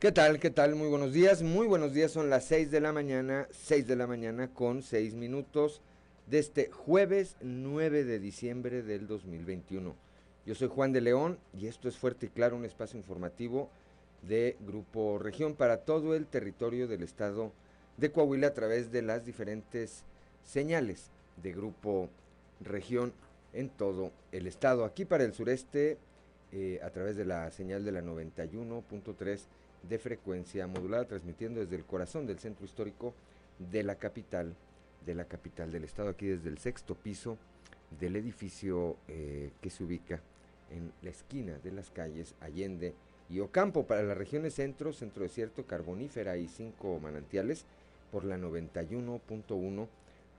¿Qué tal? ¿Qué tal? Muy buenos días. Muy buenos días. Son las 6 de la mañana, 6 de la mañana con 6 minutos de este jueves 9 de diciembre del 2021. Yo soy Juan de León y esto es Fuerte y Claro, un espacio informativo de Grupo Región para todo el territorio del estado de Coahuila a través de las diferentes señales de Grupo Región en todo el estado. Aquí para el sureste, eh, a través de la señal de la 91.3 de frecuencia modulada, transmitiendo desde el corazón del centro histórico de la capital, de la capital del estado, aquí desde el sexto piso del edificio eh, que se ubica en la esquina de las calles Allende y Ocampo. Para las regiones centro, centro desierto, carbonífera y cinco manantiales por la 91.1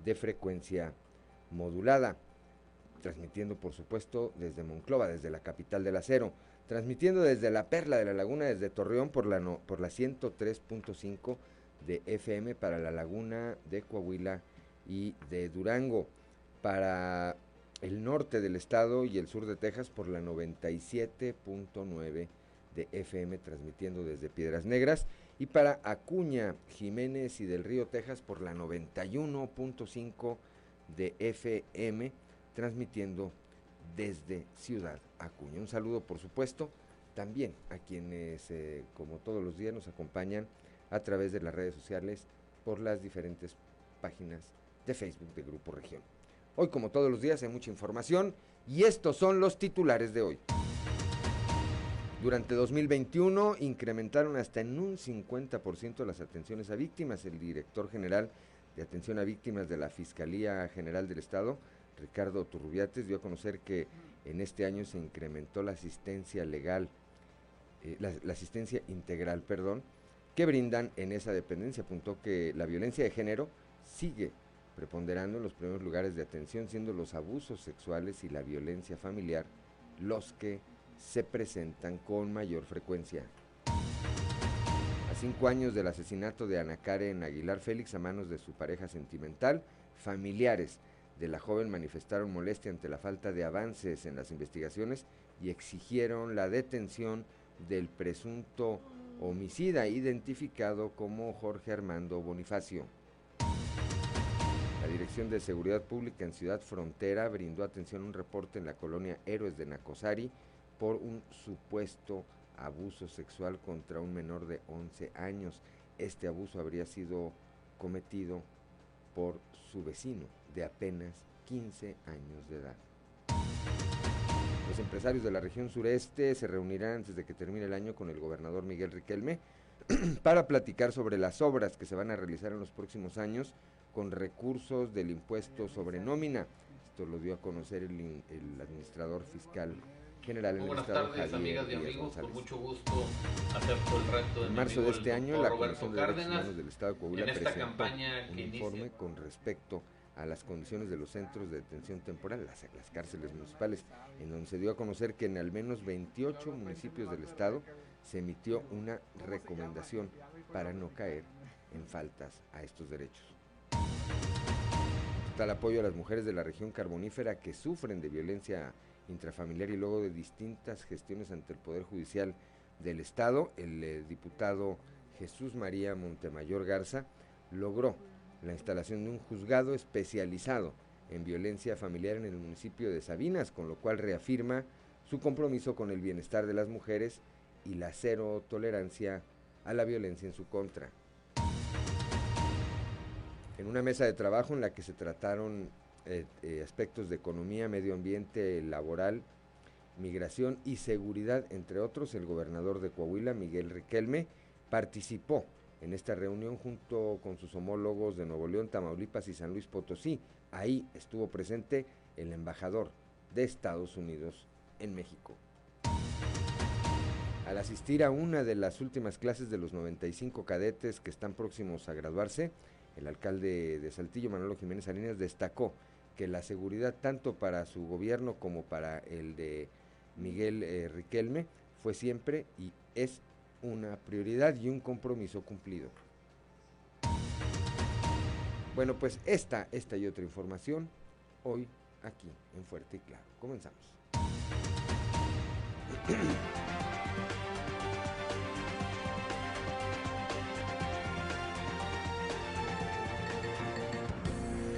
de frecuencia modulada, transmitiendo por supuesto desde Monclova, desde la capital del acero transmitiendo desde la Perla de la Laguna, desde Torreón por la, por la 103.5 de FM para la Laguna de Coahuila y de Durango, para el norte del estado y el sur de Texas por la 97.9 de FM, transmitiendo desde Piedras Negras, y para Acuña, Jiménez y del Río Texas por la 91.5 de FM, transmitiendo desde Ciudad Acuña. Un saludo, por supuesto, también a quienes, eh, como todos los días, nos acompañan a través de las redes sociales por las diferentes páginas de Facebook de Grupo Región. Hoy, como todos los días, hay mucha información y estos son los titulares de hoy. Durante 2021 incrementaron hasta en un 50% las atenciones a víctimas. El director general de atención a víctimas de la Fiscalía General del Estado Ricardo Turrubiates dio a conocer que en este año se incrementó la asistencia legal, eh, la, asistencia integral, perdón, que brindan en esa dependencia. Apuntó que la violencia de género sigue preponderando en los primeros lugares de atención, siendo los abusos sexuales y la violencia familiar los que se presentan con mayor frecuencia. A cinco años del asesinato de Ana Karen Aguilar Félix a manos de su pareja sentimental, familiares de la joven manifestaron molestia ante la falta de avances en las investigaciones y exigieron la detención del presunto homicida identificado como Jorge Armando Bonifacio. La Dirección de Seguridad Pública en Ciudad Frontera brindó atención a un reporte en la colonia Héroes de Nacosari por un supuesto abuso sexual contra un menor de 11 años. Este abuso habría sido cometido por su vecino de apenas 15 años de edad. Los empresarios de la región sureste se reunirán antes de que termine el año con el gobernador Miguel Riquelme para platicar sobre las obras que se van a realizar en los próximos años con recursos del impuesto sobre nómina. Esto lo dio a conocer el, administrador fiscal general en el estado tardes, amigas y amigos, con mucho gusto acepto el reto de En marzo de este año, la Comisión de Derechos Humanos del Estado de Coahuila presentó un informe con respecto a las condiciones de los centros de detención temporal, las, cárceles municipales, en donde se dio a conocer que en al menos 28 municipios del estado se emitió una recomendación para no caer en faltas a estos derechos. Total apoyo a las mujeres de la región carbonífera que sufren de violencia intrafamiliar y luego de distintas gestiones ante el Poder Judicial del Estado, el eh, diputado Jesús María Montemayor Garza logró la instalación de un juzgado especializado en violencia familiar en el municipio de Sabinas, con lo cual reafirma su compromiso con el bienestar de las mujeres y la cero tolerancia a la violencia en su contra. En una mesa de trabajo en la que se trataron eh, eh, aspectos de economía, medio ambiente, laboral, migración y seguridad, entre otros, el gobernador de Coahuila, Miguel Riquelme, participó en esta reunión junto con sus homólogos de Nuevo León, Tamaulipas y San Luis Potosí. Ahí estuvo presente el embajador de Estados Unidos en México. Al asistir a una de las últimas clases de los 95 cadetes que están próximos a graduarse, el alcalde de Saltillo, Manolo Jiménez Salinas, destacó que la seguridad tanto para su gobierno como para el de Miguel eh, Riquelme fue siempre y es una prioridad y un compromiso cumplido. Bueno, pues esta, esta y otra información hoy aquí en Fuerte y Claro. Comenzamos.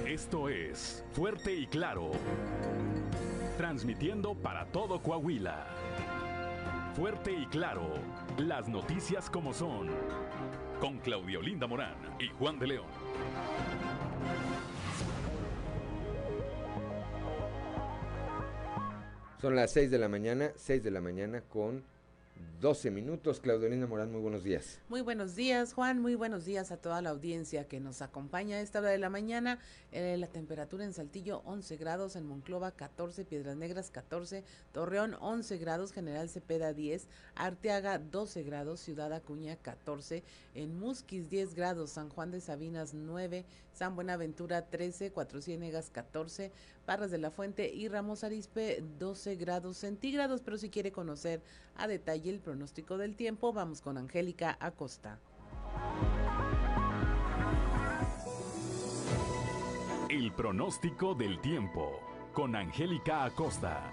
Esto es Fuerte y Claro, transmitiendo para todo Coahuila. Fuerte y Claro. Las noticias como son. Con Claudio Linda Morán y Juan de León. Son las 6 de la mañana, 6 de la mañana con 12 minutos. Claudelina Morán, muy buenos días. Muy buenos días, Juan. Muy buenos días a toda la audiencia que nos acompaña a esta hora de la mañana. Eh, la temperatura en Saltillo 11 grados, en Monclova 14, Piedras Negras 14, Torreón 11 grados, General Cepeda 10, Arteaga 12 grados, Ciudad Acuña 14, en Musquis 10 grados, San Juan de Sabinas 9, San Buenaventura 13, Cuatro Ciénegas 14, Parras de la Fuente y Ramos Arispe 12 grados centígrados. Pero si quiere conocer a detalle el pronóstico del tiempo, vamos con Angélica Acosta. El pronóstico del tiempo con Angélica Acosta.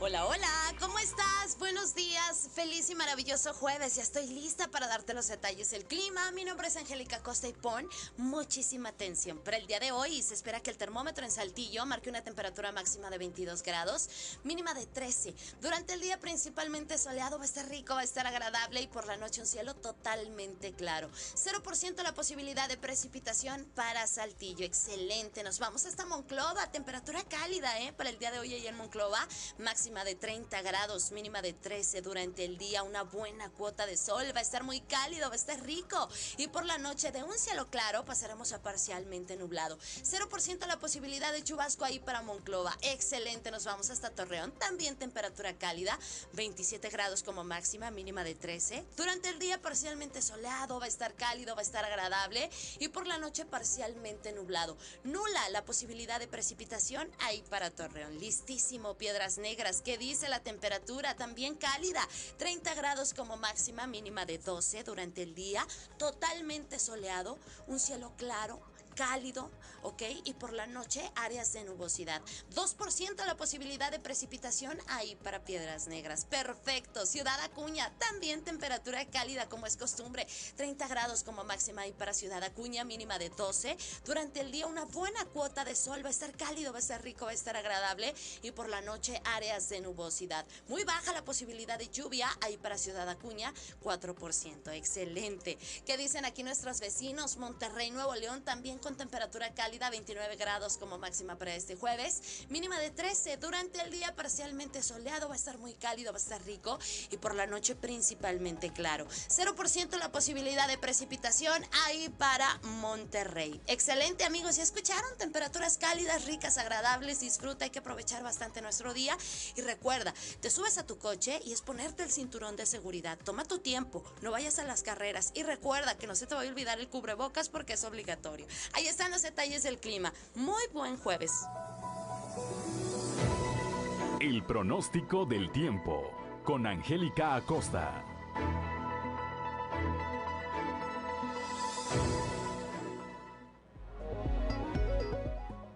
Hola, hola, ¿cómo estás? Buenos días, feliz y maravilloso jueves. Ya estoy lista para darte los detalles del clima. Mi nombre es Angélica Costa y pon muchísima atención. Para el día de hoy se espera que el termómetro en Saltillo marque una temperatura máxima de 22 grados, mínima de 13. Durante el día principalmente soleado, va a estar rico, va a estar agradable y por la noche un cielo totalmente claro. 0% la posibilidad de precipitación para Saltillo. Excelente. Nos vamos hasta Monclova, temperatura cálida, ¿eh? Para el día de hoy ahí en Monclova, máxima de 30 grados, mínima de 13 durante el día, una buena cuota de sol, va a estar muy cálido, va a estar rico. Y por la noche de un cielo claro pasaremos a parcialmente nublado. 0% la posibilidad de chubasco ahí para Monclova. Excelente, nos vamos hasta Torreón, también temperatura cálida, 27 grados como máxima, mínima de 13. Durante el día parcialmente soleado, va a estar cálido, va a estar agradable y por la noche parcialmente nublado. Nula la posibilidad de precipitación ahí para Torreón. Listísimo, piedras negras ¿Qué dice la temperatura? También cálida, 30 grados como máxima, mínima de 12 durante el día, totalmente soleado, un cielo claro, cálido, ¿ok? Y por la noche áreas de nubosidad. 2% la posibilidad de precipitación ahí para Piedras Negras. Perfecto. Ciudad Acuña, también temperatura cálida como es costumbre. 30 grados como máxima ahí para Ciudad Acuña, mínima de 12. Durante el día una buena cuota de sol, va a estar cálido, va a estar rico, va a estar agradable. Y por la noche áreas de nubosidad. Muy baja la posibilidad de lluvia ahí para Ciudad Acuña, 4%. Excelente. ¿Qué dicen aquí nuestros vecinos? Monterrey, Nuevo León también con temperatura cálida, 29 grados como máxima para este jueves, mínima de 13. Durante el día parcialmente soleado, va a estar muy cálido, va a estar rico y por la noche principalmente claro. 0% la posibilidad de precipitación ahí para Monterrey. Excelente amigos, ya escucharon temperaturas cálidas, ricas, agradables, disfruta, hay que aprovechar bastante nuestro día y recuerda, te subes a tu coche y es ponerte el cinturón de seguridad. Toma tu tiempo, no vayas a las carreras y recuerda que no se te vaya a olvidar el cubrebocas porque es obligatorio. Ahí están los detalles del clima. Muy buen jueves. El pronóstico del tiempo con Angélica Acosta.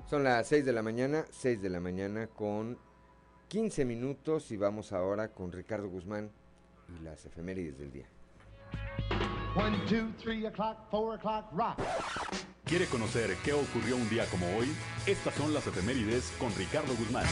Son las 6 de la mañana, 6 de la mañana con 15 minutos y vamos ahora con Ricardo Guzmán y las efemérides del día. 1, 2, 3 o'clock, 4 o'clock, rock. ¿Quiere conocer qué ocurrió un día como hoy? Estas son las efemérides con Ricardo Guzmán.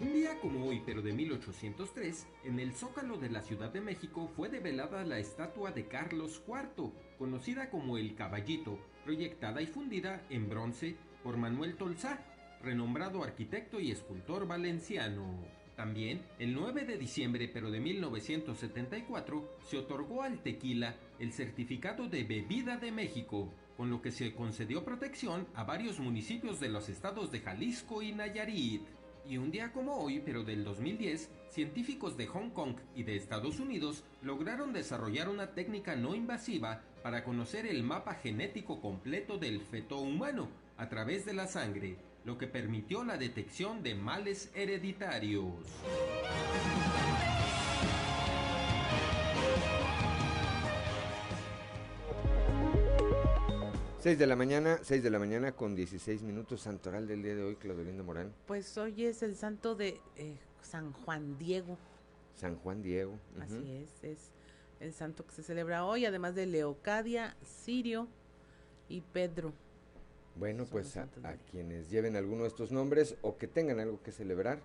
Un día como hoy, pero de 1803, en el Zócalo de la Ciudad de México fue develada la estatua de Carlos IV, conocida como el Caballito, proyectada y fundida en bronce por Manuel Tolzá, renombrado arquitecto y escultor valenciano. También, el 9 de diciembre pero de 1974, se otorgó al tequila el certificado de bebida de México, con lo que se concedió protección a varios municipios de los estados de Jalisco y Nayarit. Y un día como hoy, pero del 2010, científicos de Hong Kong y de Estados Unidos lograron desarrollar una técnica no invasiva para conocer el mapa genético completo del feto humano a través de la sangre, lo que permitió la detección de males hereditarios. 6 de la mañana, 6 de la mañana con 16 minutos, santoral del día de hoy, Claudelinda Morán. Pues hoy es el santo de eh, San Juan Diego. San Juan Diego. Así es, es el santo que se celebra hoy, además de Leocadia, Sirio y Pedro. Bueno, pues a, quienes lleven alguno de estos nombres o que tengan algo que celebrar,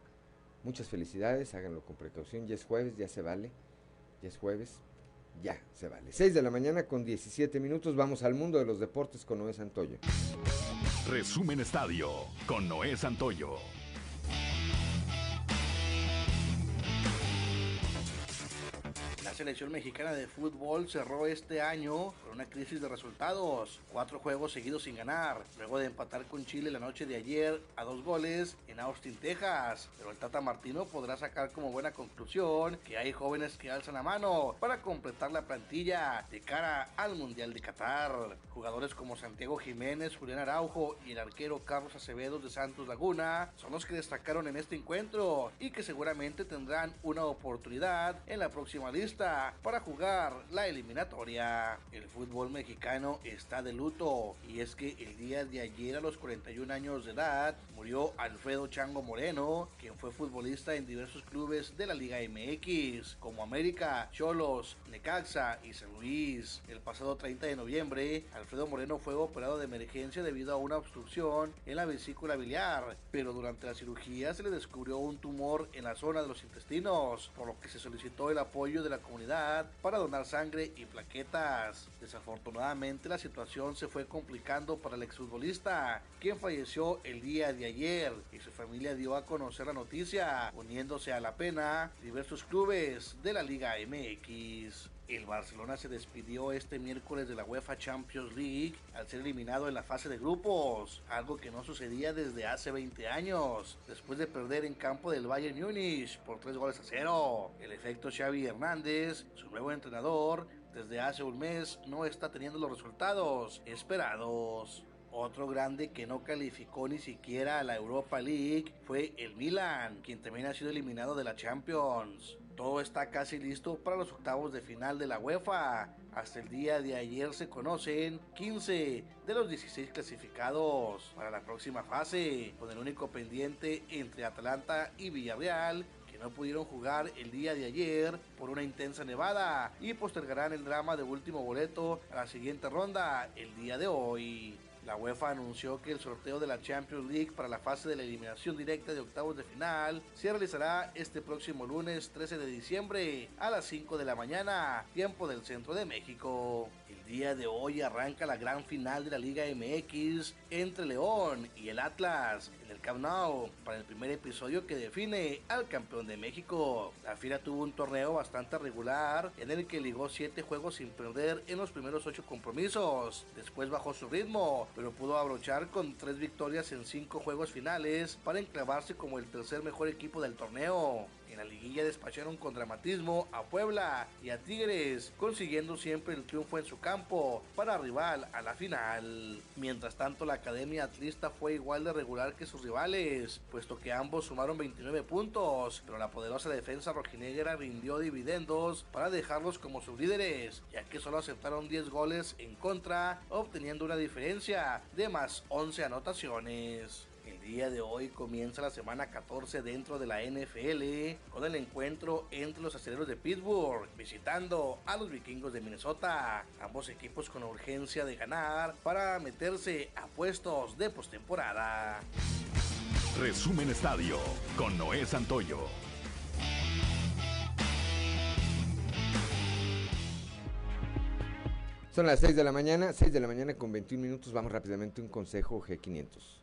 muchas felicidades, háganlo con precaución, ya es jueves, ya se vale, ya es jueves, ya se vale. 6 de la mañana con 17 minutos, vamos al mundo de los deportes con Noé Santoyo. Resumen Estadio con Noé Santoyo. Selección mexicana de fútbol cerró este año con una crisis de resultados. Cuatro juegos seguidos sin ganar, luego de empatar con Chile la noche de ayer a dos goles en Austin, Texas. Pero el Tata Martino podrá sacar como buena conclusión que hay jóvenes que alzan la mano para completar la plantilla de cara al Mundial de Qatar. Jugadores como Santiago Jiménez, Julián Araujo y el arquero Carlos Acevedo de Santos Laguna son los que destacaron en este encuentro y que seguramente tendrán una oportunidad en la próxima lista para jugar la eliminatoria. El fútbol mexicano está de luto y es que el día de ayer a los 41 años de edad murió Alfredo Chango Moreno, quien fue futbolista en diversos clubes de la Liga MX, como América, Cholos, Necaxa y San Luis. El pasado 30 de noviembre, Alfredo Moreno fue operado de emergencia debido a una obstrucción en la vesícula biliar, pero durante la cirugía se le descubrió un tumor en la zona de los intestinos, por lo que se solicitó el apoyo de la comunidad para donar sangre y plaquetas. Desafortunadamente la situación se fue complicando para el exfutbolista, quien falleció el día de ayer y su familia dio a conocer la noticia, uniéndose a la pena diversos clubes de la Liga MX. El Barcelona se despidió este miércoles de la UEFA Champions League al ser eliminado en la fase de grupos, algo que no sucedía desde hace 20 años, después de perder en campo del Bayern Múnich por 3 goles a 0. El efecto Xavi Hernández, su nuevo entrenador, desde hace un mes no está teniendo los resultados esperados. Otro grande que no calificó ni siquiera a la Europa League fue el Milan, quien también ha sido eliminado de la Champions. Todo está casi listo para los octavos de final de la UEFA. Hasta el día de ayer se conocen 15 de los 16 clasificados para la próxima fase, con el único pendiente entre Atlanta y Villarreal que no pudieron jugar el día de ayer por una intensa nevada y postergarán el drama de último boleto a la siguiente ronda el día de hoy. La UEFA anunció que el sorteo de la Champions League para la fase de la eliminación directa de octavos de final se realizará este próximo lunes 13 de diciembre a las 5 de la mañana, tiempo del centro de México. El día de hoy arranca la gran final de la Liga MX entre León y el Atlas en el Camp Nou para el primer episodio que define al campeón de México. La Fiera tuvo un torneo bastante regular en el que ligó 7 juegos sin perder en los primeros 8 compromisos. Después bajó su ritmo, pero pudo abrochar con 3 victorias en 5 juegos finales para enclavarse como el tercer mejor equipo del torneo. En la liguilla despacharon con dramatismo a Puebla y a Tigres, consiguiendo siempre el triunfo en su campo para rival a la final. Mientras tanto, la Academia Atlista fue igual de regular que sus rivales, puesto que ambos sumaron 29 puntos, pero la poderosa defensa rojinegra rindió dividendos para dejarlos como sus líderes, ya que solo aceptaron 10 goles en contra, obteniendo una diferencia de más 11 anotaciones. El día de hoy comienza la semana 14 dentro de la NFL con el encuentro entre los aceleros de Pittsburgh visitando a los vikingos de Minnesota. Ambos equipos con urgencia de ganar para meterse a puestos de postemporada. Resumen Estadio con Noé Santoyo. Son las 6 de la mañana, 6 de la mañana con 21 minutos. Vamos rápidamente a un consejo G500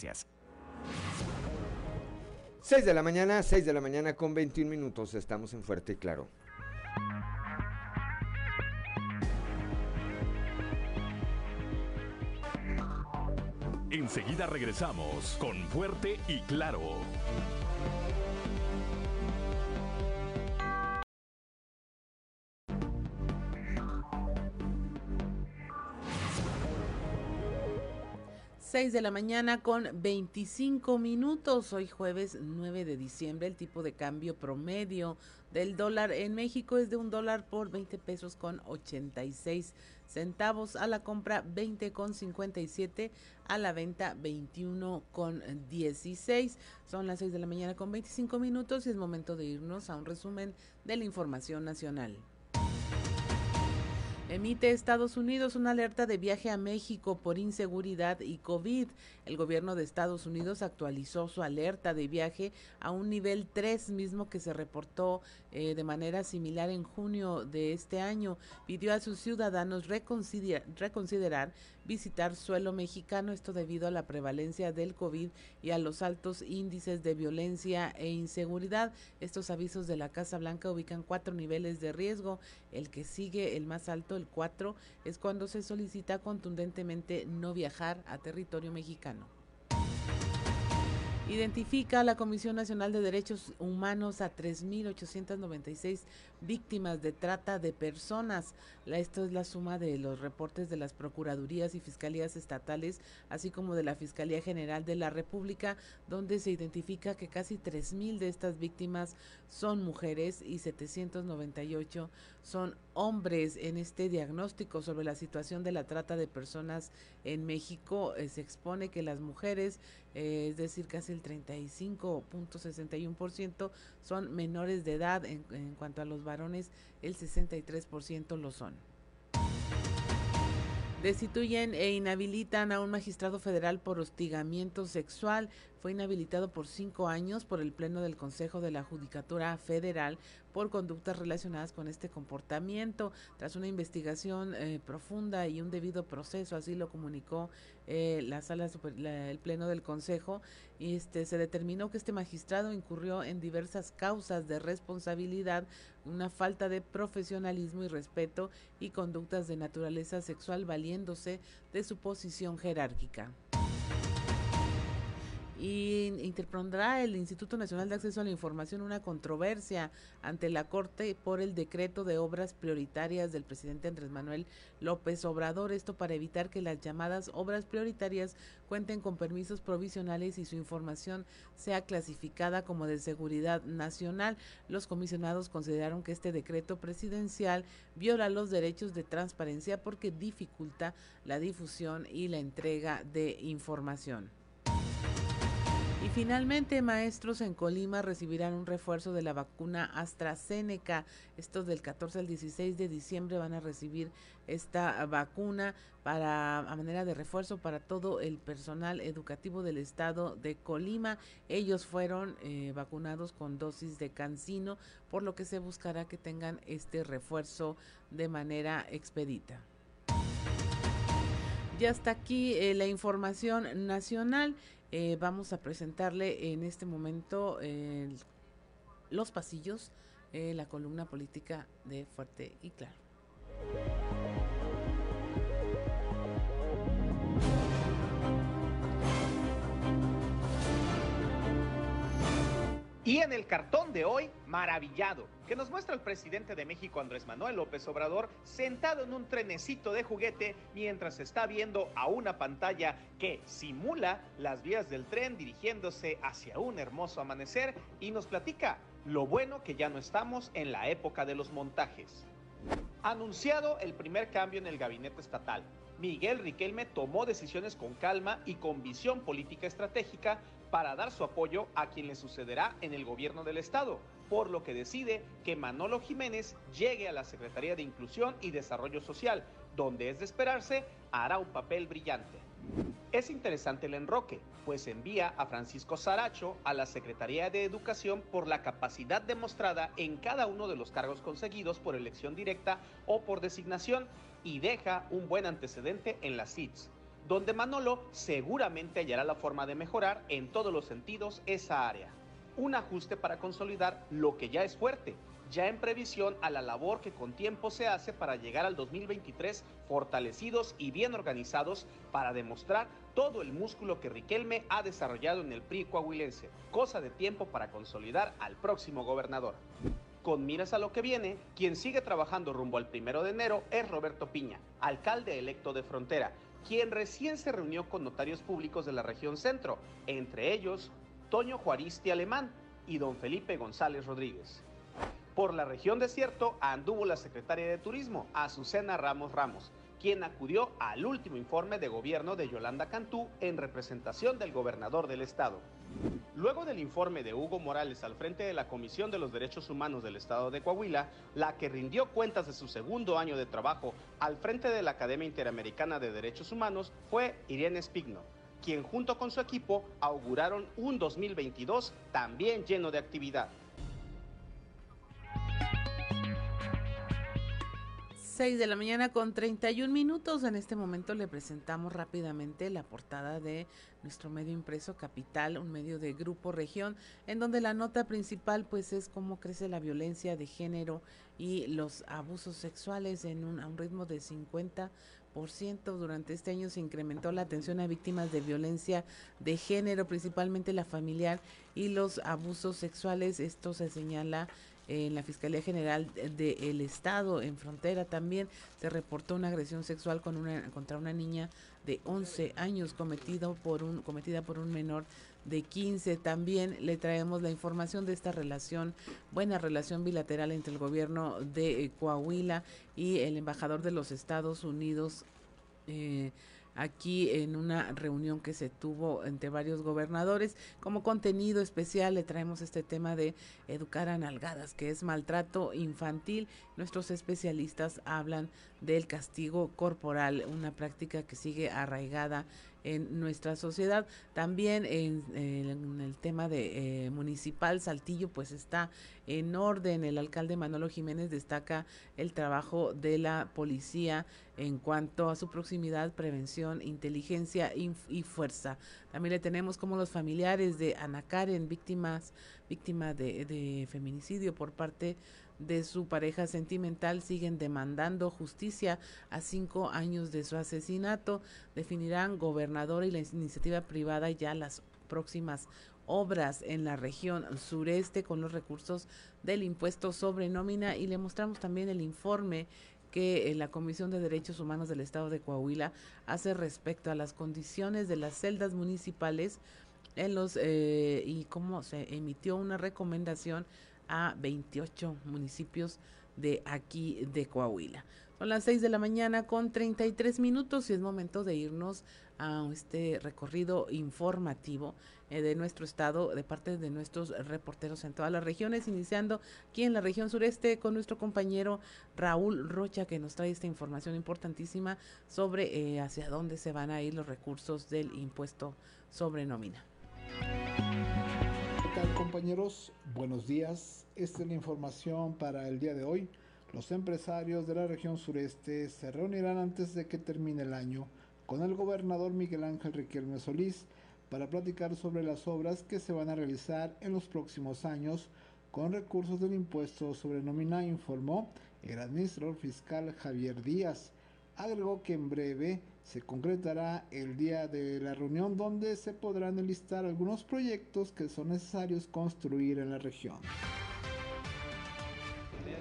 6 de la mañana, 6 de la mañana con 21 minutos. Estamos en Fuerte y Claro. Enseguida regresamos con Fuerte y Claro. Seis de la mañana con 25 minutos. Hoy jueves 9 de diciembre. El tipo de cambio promedio del dólar en México es de un dólar por 20 pesos con 86 centavos a la compra 20 con 57 a la venta 21 con 16 son las 6 de la mañana con 25 minutos y es momento de irnos a un resumen de la información nacional Emite Estados Unidos una alerta de viaje a México por inseguridad y COVID. El gobierno de Estados Unidos actualizó su alerta de viaje a un nivel 3 mismo que se reportó eh, de manera similar en junio de este año. Pidió a sus ciudadanos reconsiderar visitar suelo mexicano, esto debido a la prevalencia del COVID y a los altos índices de violencia e inseguridad. Estos avisos de la Casa Blanca ubican cuatro niveles de riesgo. El que sigue, el más alto, el 4, es cuando se solicita contundentemente no viajar a territorio mexicano. Identifica la Comisión Nacional de Derechos Humanos a 3.896 víctimas de trata de personas. esto es la suma de los reportes de las Procuradurías y Fiscalías Estatales, así como de la Fiscalía General de la República, donde se identifica que casi 3.000 de estas víctimas son mujeres y 798 son hombres. En este diagnóstico sobre la situación de la trata de personas en México eh, se expone que las mujeres, eh, es decir, casi el 35.61% son menores de edad en, en cuanto a los varones el 63% lo son. Destituyen e inhabilitan a un magistrado federal por hostigamiento sexual. Fue inhabilitado por cinco años por el Pleno del Consejo de la Judicatura Federal por conductas relacionadas con este comportamiento. Tras una investigación eh, profunda y un debido proceso, así lo comunicó eh, la sala el pleno del Consejo, este se determinó que este magistrado incurrió en diversas causas de responsabilidad, una falta de profesionalismo y respeto y conductas de naturaleza sexual valiéndose de su posición jerárquica y interpondrá el Instituto Nacional de Acceso a la Información una controversia ante la Corte por el decreto de obras prioritarias del presidente Andrés Manuel López Obrador. Esto para evitar que las llamadas obras prioritarias cuenten con permisos provisionales y su información sea clasificada como de seguridad nacional. Los comisionados consideraron que este decreto presidencial viola los derechos de transparencia porque dificulta la difusión y la entrega de información. Y finalmente, maestros en Colima recibirán un refuerzo de la vacuna AstraZeneca. Estos del 14 al 16 de diciembre van a recibir esta vacuna para a manera de refuerzo para todo el personal educativo del estado de Colima. Ellos fueron eh, vacunados con dosis de cancino, por lo que se buscará que tengan este refuerzo de manera expedita. Y hasta aquí eh, la información nacional. Eh, vamos a presentarle en este momento los pasillos, eh, la columna política de Fuerte y Claro. Y en el cartón de hoy, maravillado, que nos muestra el presidente de México, Andrés Manuel López Obrador, sentado en un trenecito de juguete mientras está viendo a una pantalla que simula las vías del tren dirigiéndose hacia un hermoso amanecer y nos platica lo bueno que ya no estamos en la época de los montajes. Anunciado el primer cambio en el gabinete estatal, Miguel Riquelme tomó decisiones con calma y con visión política estratégica para dar su apoyo a quien le sucederá en el gobierno del Estado, por lo que decide que Manolo Jiménez llegue a la Secretaría de Inclusión y Desarrollo Social, donde es de esperarse hará un papel brillante. Es interesante el enroque, pues envía a Francisco Saracho a la Secretaría de Educación por la capacidad demostrada en cada uno de los cargos conseguidos por elección directa o por designación y deja un buen antecedente en las CITS donde Manolo seguramente hallará la forma de mejorar en todos los sentidos esa área. Un ajuste para consolidar lo que ya es fuerte, ya en previsión a la labor que con tiempo se hace para llegar al 2023 fortalecidos y bien organizados para demostrar todo el músculo que Riquelme ha desarrollado en el PRI coahuilense, cosa de tiempo para consolidar al próximo gobernador. Con miras a lo que viene, quien sigue trabajando rumbo al primero de enero es Roberto Piña, alcalde electo de Frontera, quien recién se reunió con notarios públicos de la región centro, entre ellos Toño Juaristi Alemán y don Felipe González Rodríguez. Por la región desierto anduvo la secretaria de Turismo, Azucena Ramos Ramos, quien acudió al último informe de gobierno de Yolanda Cantú en representación del gobernador del estado. Luego del informe de Hugo Morales al frente de la Comisión de los Derechos Humanos del Estado de Coahuila, la que rindió cuentas de su segundo año de trabajo al frente de la Academia Interamericana de Derechos Humanos fue Irene Spigno, quien junto con su equipo auguraron un 2022 también lleno de actividad. 6 de la mañana con 31 minutos. En este momento le presentamos rápidamente la portada de nuestro medio impreso Capital, un medio de Grupo Región, en donde la nota principal pues es cómo crece la violencia de género y los abusos sexuales en un, a un ritmo de 50 durante este año se incrementó la atención a víctimas de violencia de género, principalmente la familiar y los abusos sexuales. Esto se señala en la Fiscalía General del Estado, en frontera también, se reportó una agresión sexual contra una niña de 11 años cometida por un menor de 15. También le traemos la información de esta relación, buena relación bilateral entre el gobierno de eh, Coahuila y el embajador de los Estados Unidos. Eh, aquí en una reunión que se tuvo entre varios gobernadores. Como contenido especial le traemos este tema de educar a nalgadas, que es maltrato infantil. Nuestros especialistas hablan del castigo corporal, una práctica que sigue arraigada en nuestra sociedad. También en, el tema de eh, municipal, Saltillo pues está en orden. El alcalde Manolo Jiménez destaca el trabajo de la policía en cuanto a su proximidad, prevención, inteligencia y, fuerza. También le tenemos como los familiares de Ana Karen, víctimas, víctima de, de feminicidio por parte de su pareja sentimental siguen demandando justicia a cinco años de su asesinato. Definirán gobernador y la iniciativa privada ya las próximas obras en la región sureste con los recursos del impuesto sobre nómina y le mostramos también el informe que eh, la Comisión de Derechos Humanos del Estado de Coahuila hace respecto a las condiciones de las celdas municipales en los eh, y cómo se emitió una recomendación a 28 municipios de aquí de Coahuila. Son las 6 de la mañana con 33 minutos y es momento de irnos a este recorrido informativo eh, de nuestro estado de parte de nuestros reporteros en todas las regiones, iniciando aquí en la región sureste con nuestro compañero Raúl Rocha que nos trae esta información importantísima sobre eh, hacia dónde se van a ir los recursos del impuesto sobre nómina. ¿Qué tal compañeros? Buenos días. Esta es la información para el día de hoy. Los empresarios de la región sureste se reunirán antes de que termine el año con el gobernador Miguel Ángel Riquelme Solís para platicar sobre las obras que se van a realizar en los próximos años con recursos del impuesto sobre nómina, informó el administrador fiscal Javier Díaz. Agregó que en breve se concretará el día de la reunión donde se podrán enlistar algunos proyectos que son necesarios construir en la región.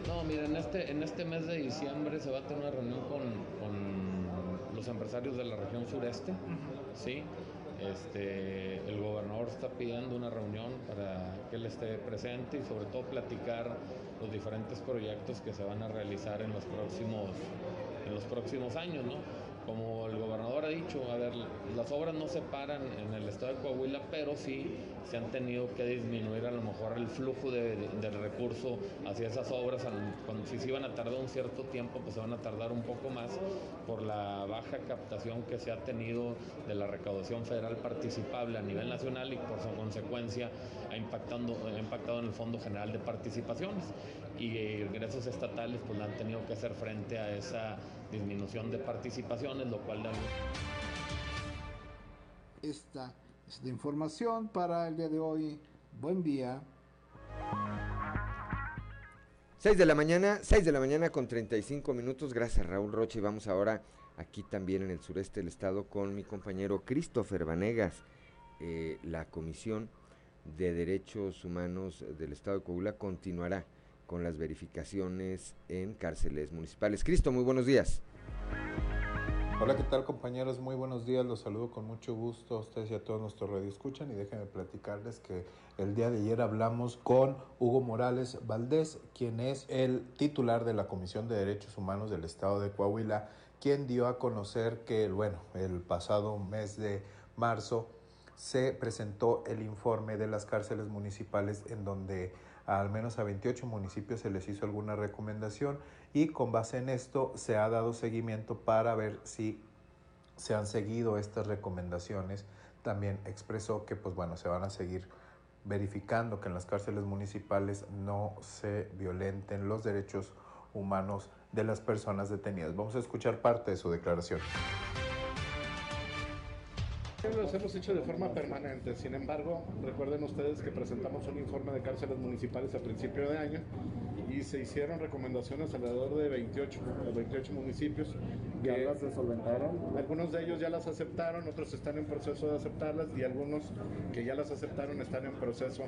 No, mira, en este, en este mes de diciembre se va a tener una reunión con, con los empresarios de la región sureste, ¿sí? Este, el gobernador está pidiendo una reunión para que él esté presente y sobre todo platicar los diferentes proyectos que se van a realizar en los próximos, en los próximos años, ¿no? Como el gobernador ha dicho, a ver, las obras no se paran en el estado de Coahuila, pero sí se han tenido que disminuir a lo mejor el flujo de, del recurso hacia esas obras. Cuando si se iban a tardar un cierto tiempo, pues se van a tardar un poco más por la baja captación que se ha tenido de la recaudación federal participable a nivel nacional y por su consecuencia ha, impactando, ha impactado en el Fondo General de Participaciones. Y ingresos estatales pues han tenido que hacer frente a esa disminución de participaciones, lo cual da... Esta es la información para el día de hoy. Buen día. 6 de la mañana, 6 de la mañana con 35 minutos. Gracias Raúl Roche. Y vamos ahora aquí también en el sureste del estado con mi compañero Christopher Vanegas. Eh, la Comisión de Derechos Humanos del Estado de Coahuila continuará con las verificaciones en cárceles municipales. Cristo, muy buenos días. Hola, ¿qué tal compañeros? Muy buenos días, los saludo con mucho gusto a ustedes y a todos nuestros radioescuchan y déjenme platicarles que el día de ayer hablamos con Hugo Morales Valdés, quien es el titular de la Comisión de Derechos Humanos del Estado de Coahuila, quien dio a conocer que, bueno, el pasado mes de marzo se presentó el informe de las cárceles municipales en donde al menos a 28 municipios se les hizo alguna recomendación y con base en esto se ha dado seguimiento para ver si se han seguido estas recomendaciones. También expresó que pues bueno, se van a seguir verificando que en las cárceles municipales no se violenten los derechos humanos de las personas detenidas. Vamos a escuchar parte de su declaración. Los hemos hecho de forma permanente, sin embargo, recuerden ustedes que presentamos un informe de cárceles municipales a principio de año y se hicieron recomendaciones alrededor de 28, 28 municipios. ¿Ya las solventaron? Algunos de ellos ya las aceptaron, otros están en proceso de aceptarlas y algunos que ya las aceptaron están en proceso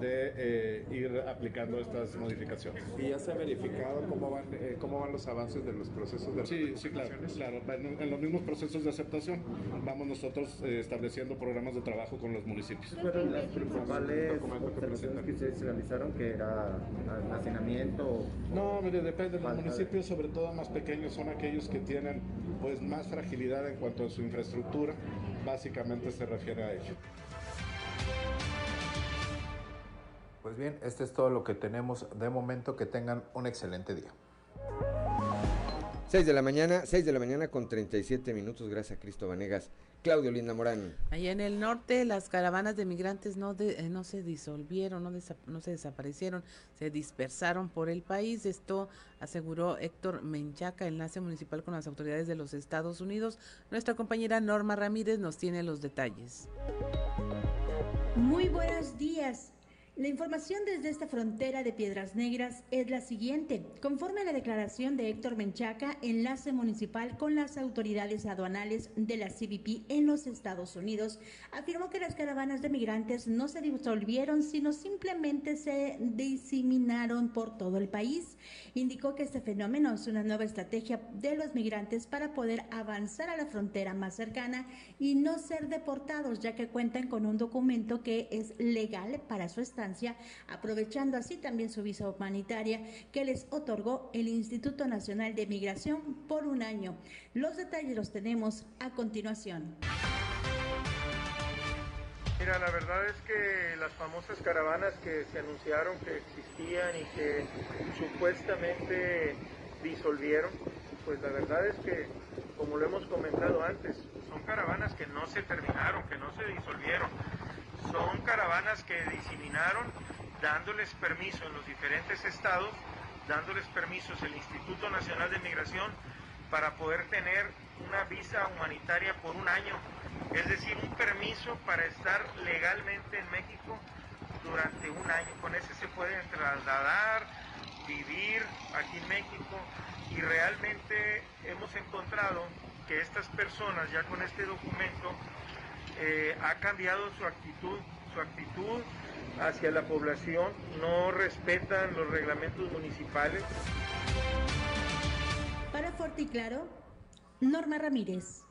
de eh, ir aplicando estas modificaciones. ¿Y ya se ha verificado cómo van, eh, cómo van los avances de los procesos de Sí, sí, claro, claro. En, los mismos procesos de aceptación vamos nosotros eh, estableciendo programas de trabajo con los municipios. ¿Fueron las principales observaciones que se realizaron, que era hacinamiento? No, mire, depende. Los municipios, sobre todo más pequeños, son aquellos que tienen pues más fragilidad en cuanto a su infraestructura. Básicamente se refiere a ello. Pues bien, este es todo lo que tenemos de momento. Que tengan un excelente día. 6 de la mañana, 6 de la mañana con 37 minutos. Gracias a Cristo Vanegas. Claudio Linda Morán. Allá en el norte las caravanas de migrantes no, eh, no se disolvieron, no, no se desaparecieron, se dispersaron por el país. Esto aseguró Héctor Menchaca, enlace municipal con las autoridades de los Estados Unidos. Nuestra compañera Norma Ramírez nos tiene los detalles. Muy buenos días. La información desde esta frontera de Piedras Negras es la siguiente. Conforme a la declaración de Héctor Menchaca, enlace municipal con las autoridades aduanales de la CBP en los Estados Unidos, afirmó que las caravanas de migrantes no se disolvieron, sino simplemente se diseminaron por todo el país. Indicó que este fenómeno es una nueva estrategia de los migrantes para poder avanzar a la frontera más cercana y no ser deportados, ya que cuentan con un documento que es legal para su estado aprovechando así también su visa humanitaria que les otorgó el Instituto Nacional de Migración por un año. Los detalles los tenemos a continuación. Mira, la verdad es que las famosas caravanas que se anunciaron que existían y que supuestamente disolvieron, pues la verdad es que, como lo hemos comentado antes, son caravanas que no se terminaron, que no se disolvieron son caravanas que diseminaron dándoles permiso en los diferentes estados, dándoles permisos el Instituto Nacional de Migración para poder tener una visa humanitaria por un año, es decir, un permiso para estar legalmente en México durante un año. Con ese se pueden trasladar, vivir aquí en México y realmente hemos encontrado que estas personas ya con este documento eh, ha cambiado su actitud, su actitud hacia la población, no respetan los reglamentos municipales. Para Fuerte y Claro, Norma Ramírez.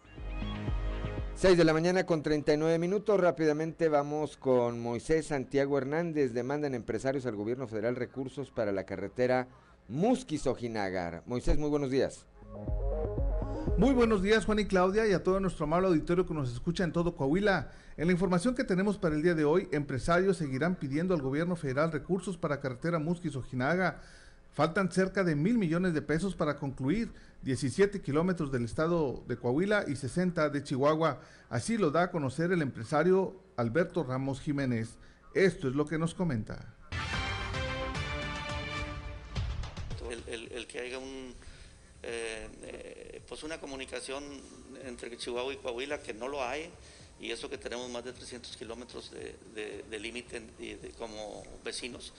6 de la mañana con 39 minutos. Rápidamente vamos con Moisés Santiago Hernández. Demandan empresarios al gobierno federal recursos para la carretera Musquis-Ojinagar. Moisés, muy buenos días. Muy buenos días Juan y Claudia y a todo nuestro amable auditorio que nos escucha en todo Coahuila. En la información que tenemos para el día de hoy, empresarios seguirán pidiendo al gobierno federal recursos para carretera Musquis-Ojinaga. Faltan cerca de mil millones de pesos para concluir 17 kilómetros del estado de Coahuila y 60 de Chihuahua. Así lo da a conocer el empresario Alberto Ramos Jiménez. Esto es lo que nos comenta. El, que haya un eh, eh, pues una comunicación entre Chihuahua y Coahuila que no lo hay y eso que tenemos más de 300 kilómetros de, límite como vecinos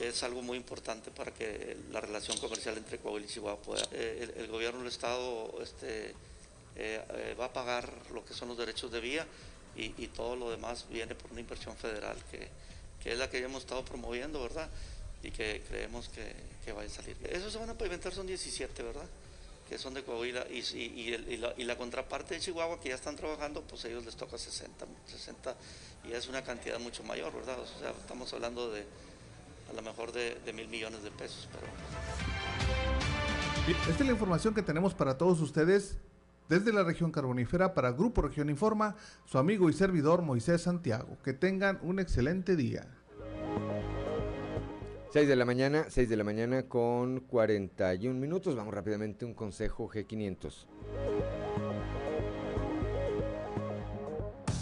es algo muy importante para que la relación comercial entre Coahuila y Chihuahua pueda. Eh, el, gobierno del Estado este, eh, eh, va a pagar lo que son los derechos de vía y, todo lo demás viene por una inversión federal que, es la que hemos estado promoviendo, ¿verdad? Y que creemos que, que va a salir. Eso se van a pavimentar, son 17, ¿verdad? Que son de Coahuila, y, la, contraparte de Chihuahua, que ya están trabajando, pues a ellos les toca 60, 60, y es una cantidad mucho mayor, ¿verdad? O sea, estamos hablando de a lo mejor de, mil millones de pesos. Pero... Esta es la información que tenemos para todos ustedes desde la región carbonífera para Grupo Región Informa, su amigo y servidor Moisés Santiago. Que tengan un excelente día. 6 de la mañana, 6 de la mañana con 41 minutos. Vamos rápidamente un consejo G500.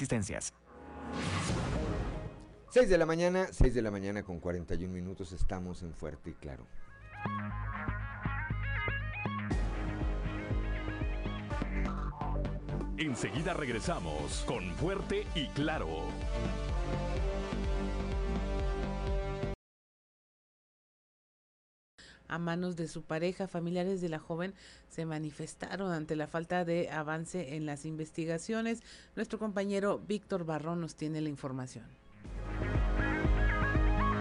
existencias. 6 de la mañana, 6 de la mañana con 41 minutos estamos en Fuerte y Claro. Enseguida regresamos con Fuerte y Claro. A manos de su pareja. Familiares de la joven se manifestaron ante la falta de avance en las investigaciones. Nuestro compañero Víctor Barrón nos tiene la información.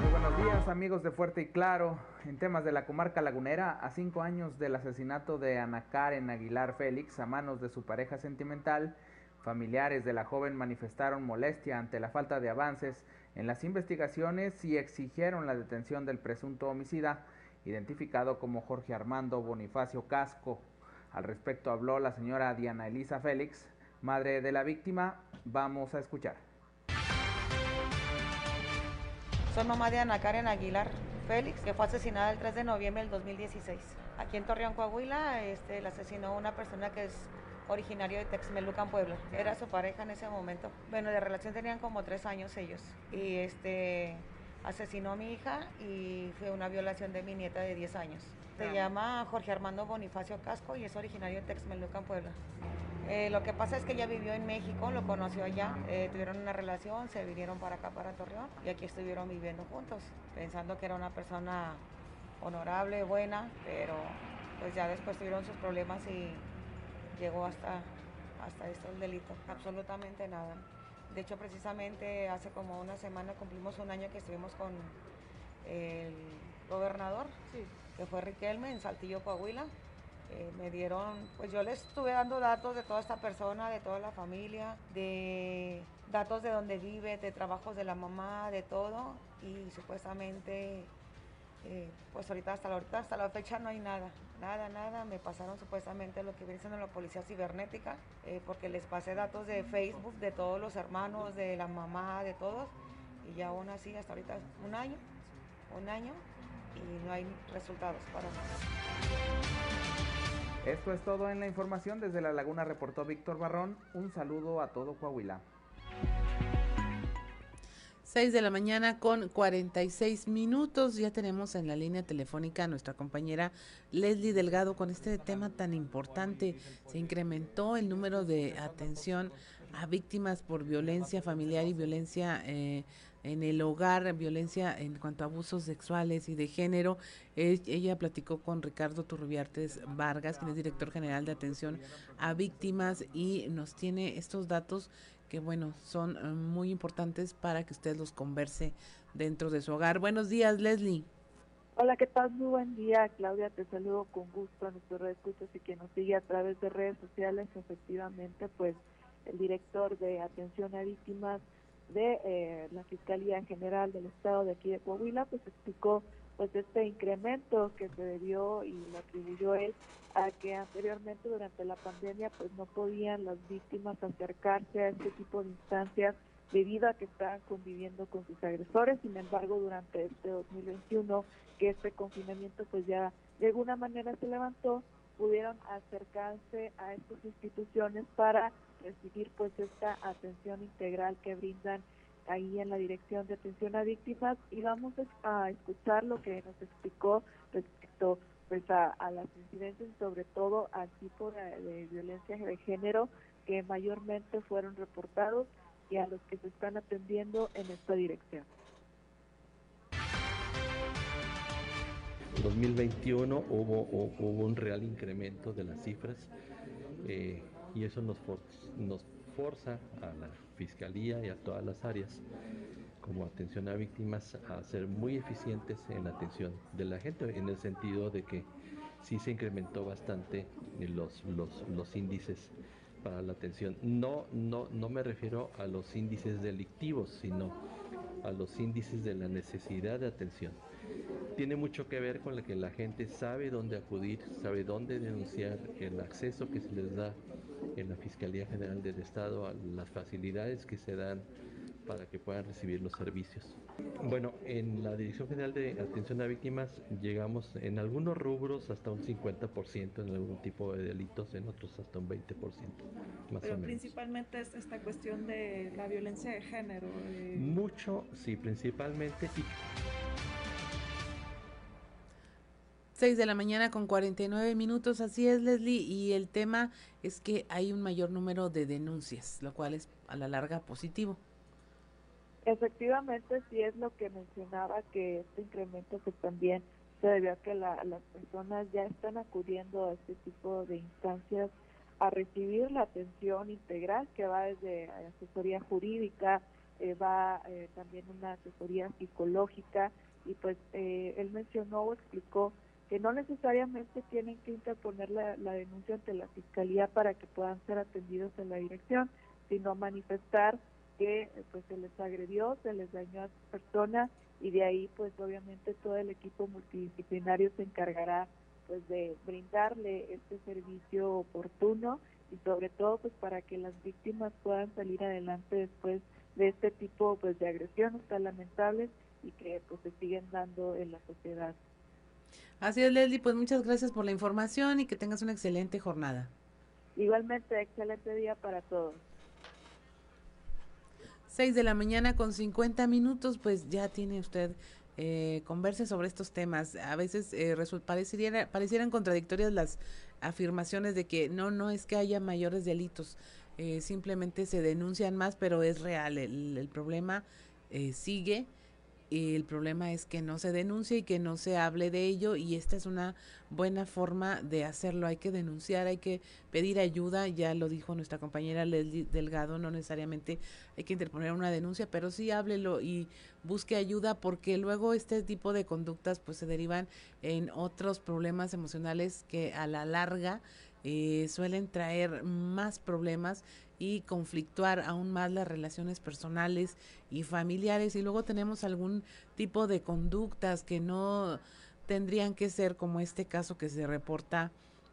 Muy buenos días amigos de Fuerte y Claro. En temas de la comarca lagunera, a cinco años del asesinato de Ana Karen Aguilar Félix a manos de su pareja sentimental, familiares de la joven manifestaron molestia ante la falta de avances en las investigaciones y exigieron la detención del presunto homicida identificado como Jorge Armando Bonifacio Casco. Al respecto habló la señora Diana Elisa Félix, madre de la víctima. Vamos a escuchar. Soy mamá de Ana Karen Aguilar Félix, que fue asesinada el 3 de noviembre del 2016. Aquí en Torreón, Coahuila, este, la asesinó una persona que es originario de Texmelucan, Puebla. Era su pareja en ese momento. Bueno, de relación tenían como tres años ellos. Y este asesinó a mi hija y fue una violación de mi nieta de 10 años. Se llama Jorge Armando Bonifacio Casco y es originario de Texmelucan, Puebla. Eh, lo que pasa es que ella vivió en México, lo conoció allá, eh, tuvieron una relación, se vinieron para acá, para Torreón, y aquí estuvieron viviendo juntos, pensando que era una persona honorable, buena, pero pues ya después tuvieron sus problemas y llegó hasta, hasta esto el delito. Absolutamente nada. De hecho, precisamente hace como una semana cumplimos un año que estuvimos con el gobernador, que fue Riquelme en Saltillo, Coahuila. Eh, me dieron, pues yo les estuve dando datos de toda esta persona, de toda la familia, de datos de dónde vive, de trabajos de la mamá, de todo. Y supuestamente, pues ahorita hasta la, ahorita, hasta la fecha no hay nada. Nada, nada, me pasaron supuestamente lo que viene siendo la policía cibernética, eh, porque les pasé datos de Facebook de todos los hermanos, de la mamá, de todos, y ya aún así hasta ahorita un año, un año, y no hay resultados para nada. Esto es todo en la información. Desde La Laguna reportó Víctor Barrón. Un saludo a todo Coahuila. 6 de la mañana con 46 minutos. Ya tenemos en la línea telefónica a nuestra compañera Leslie Delgado con este tema tan importante. Se incrementó el número de atención a víctimas por violencia familiar y violencia eh, en el hogar, violencia en cuanto a abusos sexuales y de género. ella platicó con Ricardo Turrubiartes Vargas, quien es director general de atención a víctimas y nos tiene estos datos que bueno, son eh, muy importantes para que usted los converse dentro de su hogar. Buenos días, Leslie. Hola, ¿qué tal? Muy buen día, Claudia. Te saludo con gusto a nuestros escuchas y que nos sigue a través de redes sociales. Efectivamente, pues el director de atención a víctimas de eh, la Fiscalía General del Estado de aquí de Coahuila, pues explicó pues este incremento que se debió y lo atribuyó él a que anteriormente durante la pandemia pues no podían las víctimas acercarse a este tipo de instancias debido a que estaban conviviendo con sus agresores. Sin embargo, durante este 2021, que este confinamiento pues ya de alguna manera se levantó, pudieron acercarse a estas instituciones para recibir pues esta atención integral que brindan ahí en la Dirección de Atención a Víctimas y vamos a escuchar lo que nos explicó respecto pues a, las incidencias sobre todo al tipo de, de violencia de género que mayormente fueron reportados y a los que se están atendiendo en esta dirección. 2021 hubo, hubo un real incremento de las cifras eh, y eso nos, nos forza a la Fiscalía y a todas las áreas como atención a víctimas a ser muy eficientes en la atención de la gente en el sentido de que sí se incrementó bastante los, los, los índices para la atención. No, no, no me refiero a los índices delictivos, sino a los índices de la necesidad de atención. Tiene mucho que ver con lo que la gente sabe dónde acudir, sabe dónde denunciar, el acceso que se les da en la Fiscalía General del Estado a las facilidades que se dan para que puedan recibir los servicios. Bueno, en la Dirección General de Atención a Víctimas llegamos en algunos rubros hasta un 50% en algún tipo de delitos, en otros hasta un 20%. Más Pero principalmente es esta cuestión de la violencia de género. Mucho, sí, principalmente. 6 de la mañana con 49 minutos, así es Leslie, y el tema es que hay un mayor número de denuncias, lo cual es a la larga positivo. Efectivamente, sí es lo que mencionaba, que este incremento que también se debió a que las personas ya están acudiendo a este tipo de instancias a recibir la atención integral que va desde asesoría jurídica, eh, va eh, también una asesoría psicológica y pues eh, él mencionó o explicó que no necesariamente tienen que interponer la, denuncia ante la fiscalía para que puedan ser atendidos en la dirección, sino manifestar que eh, pues se les agredió, se les dañó a su persona y de ahí pues obviamente todo el equipo multidisciplinario se encargará pues de brindarle este servicio oportuno y sobre todo pues para que las víctimas puedan salir adelante después de este tipo pues de agresiones tan lamentables y que pues se siguen dando en la sociedad. Así es Leslie, pues muchas gracias por la información y que tengas una excelente jornada. Igualmente, excelente día para todos. 6 de la mañana con 50 minutos, pues ya tiene usted eh, converse sobre estos temas. A veces eh, pareciera, parecieran contradictorias las afirmaciones de que no, no es que haya mayores delitos, eh, simplemente se denuncian más, pero es real, el, el problema eh, sigue el problema es que no se denuncie y que no se hable de ello y esta es una buena forma de hacerlo. Hay que denunciar, hay que pedir ayuda, ya lo dijo nuestra compañera Leslie Delgado, no necesariamente hay que interponer una denuncia, pero sí háblelo y busque ayuda porque luego este tipo de conductas pues se derivan en otros problemas emocionales que a la larga eh, suelen traer más problemas y conflictuar aún más las relaciones personales y familiares. Y luego tenemos algún tipo de conductas que no tendrían que ser como este caso que se reporta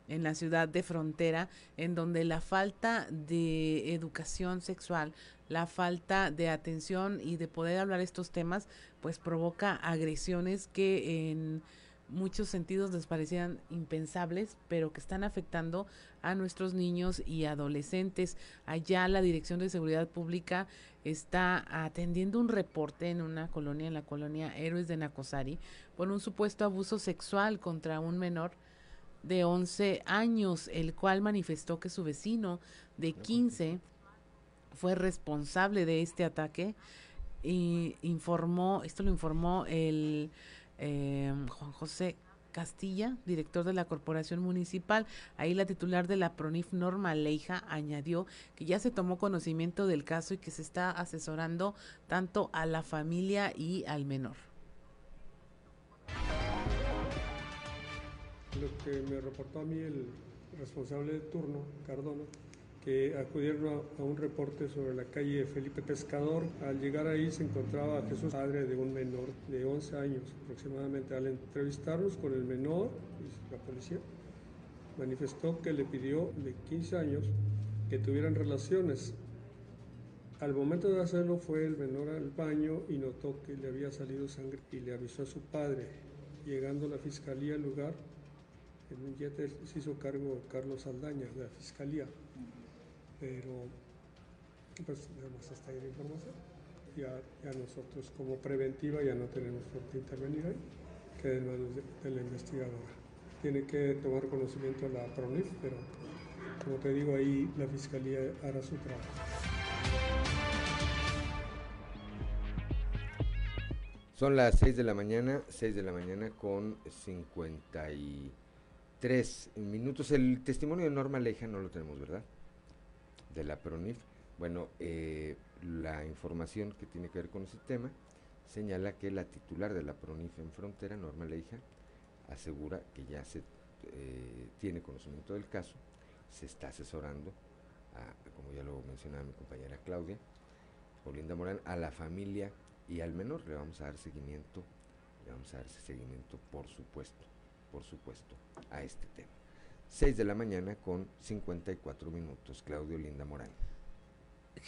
en la ciudad de frontera, en donde la falta de educación sexual, la falta de atención y de poder hablar estos temas, pues provoca agresiones que en muchos sentidos les parecían impensables, pero que están afectando a nuestros niños y adolescentes. Allá la Dirección de Seguridad Pública está atendiendo un reporte en una colonia, en la colonia Héroes de Nacosari, por un supuesto abuso sexual contra un menor de 11 años, el cual manifestó que su vecino de 15 fue responsable de este ataque y informó, esto lo informó el eh, Juan José Castilla, director de la Corporación Municipal. Ahí la titular de la PRONIF, Norma Leija, añadió que ya se tomó conocimiento del caso y que se está asesorando tanto a la familia y al menor. Lo que me reportó a mí el responsable de turno, Cardona, que acudieron a, un reporte sobre la calle Felipe Pescador. Al llegar ahí se encontraba Jesús, padre de un menor de 11 años aproximadamente. Al entrevistarnos con el menor, la policía manifestó que le pidió de 15 años que tuvieran relaciones Al momento de hacerlo fue el menor al baño y notó que le había salido sangre y le avisó a su padre. Llegando la fiscalía al lugar, en un jet se hizo cargo Carlos Saldaña de la fiscalía. Pero, pues nada más hasta ahí la información. Ya, nosotros como preventiva ya no tenemos por qué intervenir ahí, queda en manos de, la investigadora. Tiene que tomar conocimiento la PRONIF, pero como te digo, ahí la fiscalía hará su trabajo. Son las 6 de la mañana, 6 de la mañana con 53 minutos. El testimonio de Norma Leja no lo tenemos, ¿verdad? De la PRONIF. Bueno, eh, la información que tiene que ver con ese tema señala que la titular de la PRONIF en frontera, Norma Leija, asegura que ya se eh, tiene conocimiento del caso, se está asesorando, como ya lo mencionaba mi compañera Claudia, Olinda Morán, a la familia y al menor le vamos a dar seguimiento, le vamos a dar seguimiento por supuesto, por supuesto, a este tema. 6 de la mañana con 54 minutos, Claudio Linda Morán.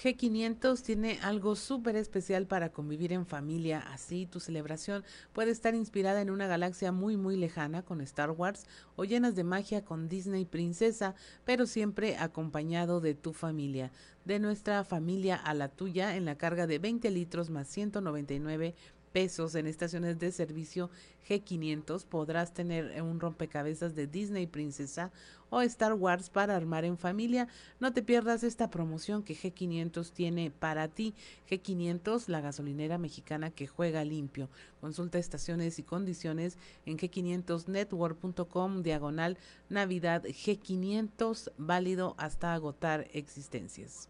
G500 tiene algo súper especial para convivir en familia, así tu celebración puede estar inspirada en una galaxia muy muy lejana con Star Wars o llenas de magia con Disney Princesa, pero siempre acompañado de tu familia. De nuestra familia a la tuya en la carga de 20 litros más 199 pesos en estaciones de servicio G500 podrás tener un rompecabezas de Disney Princesa o Star Wars para armar en familia. No te pierdas esta promoción que G500 tiene para ti. G500, la gasolinera mexicana que juega limpio. Consulta estaciones y condiciones en g500network.com diagonal Navidad G500 válido hasta agotar existencias.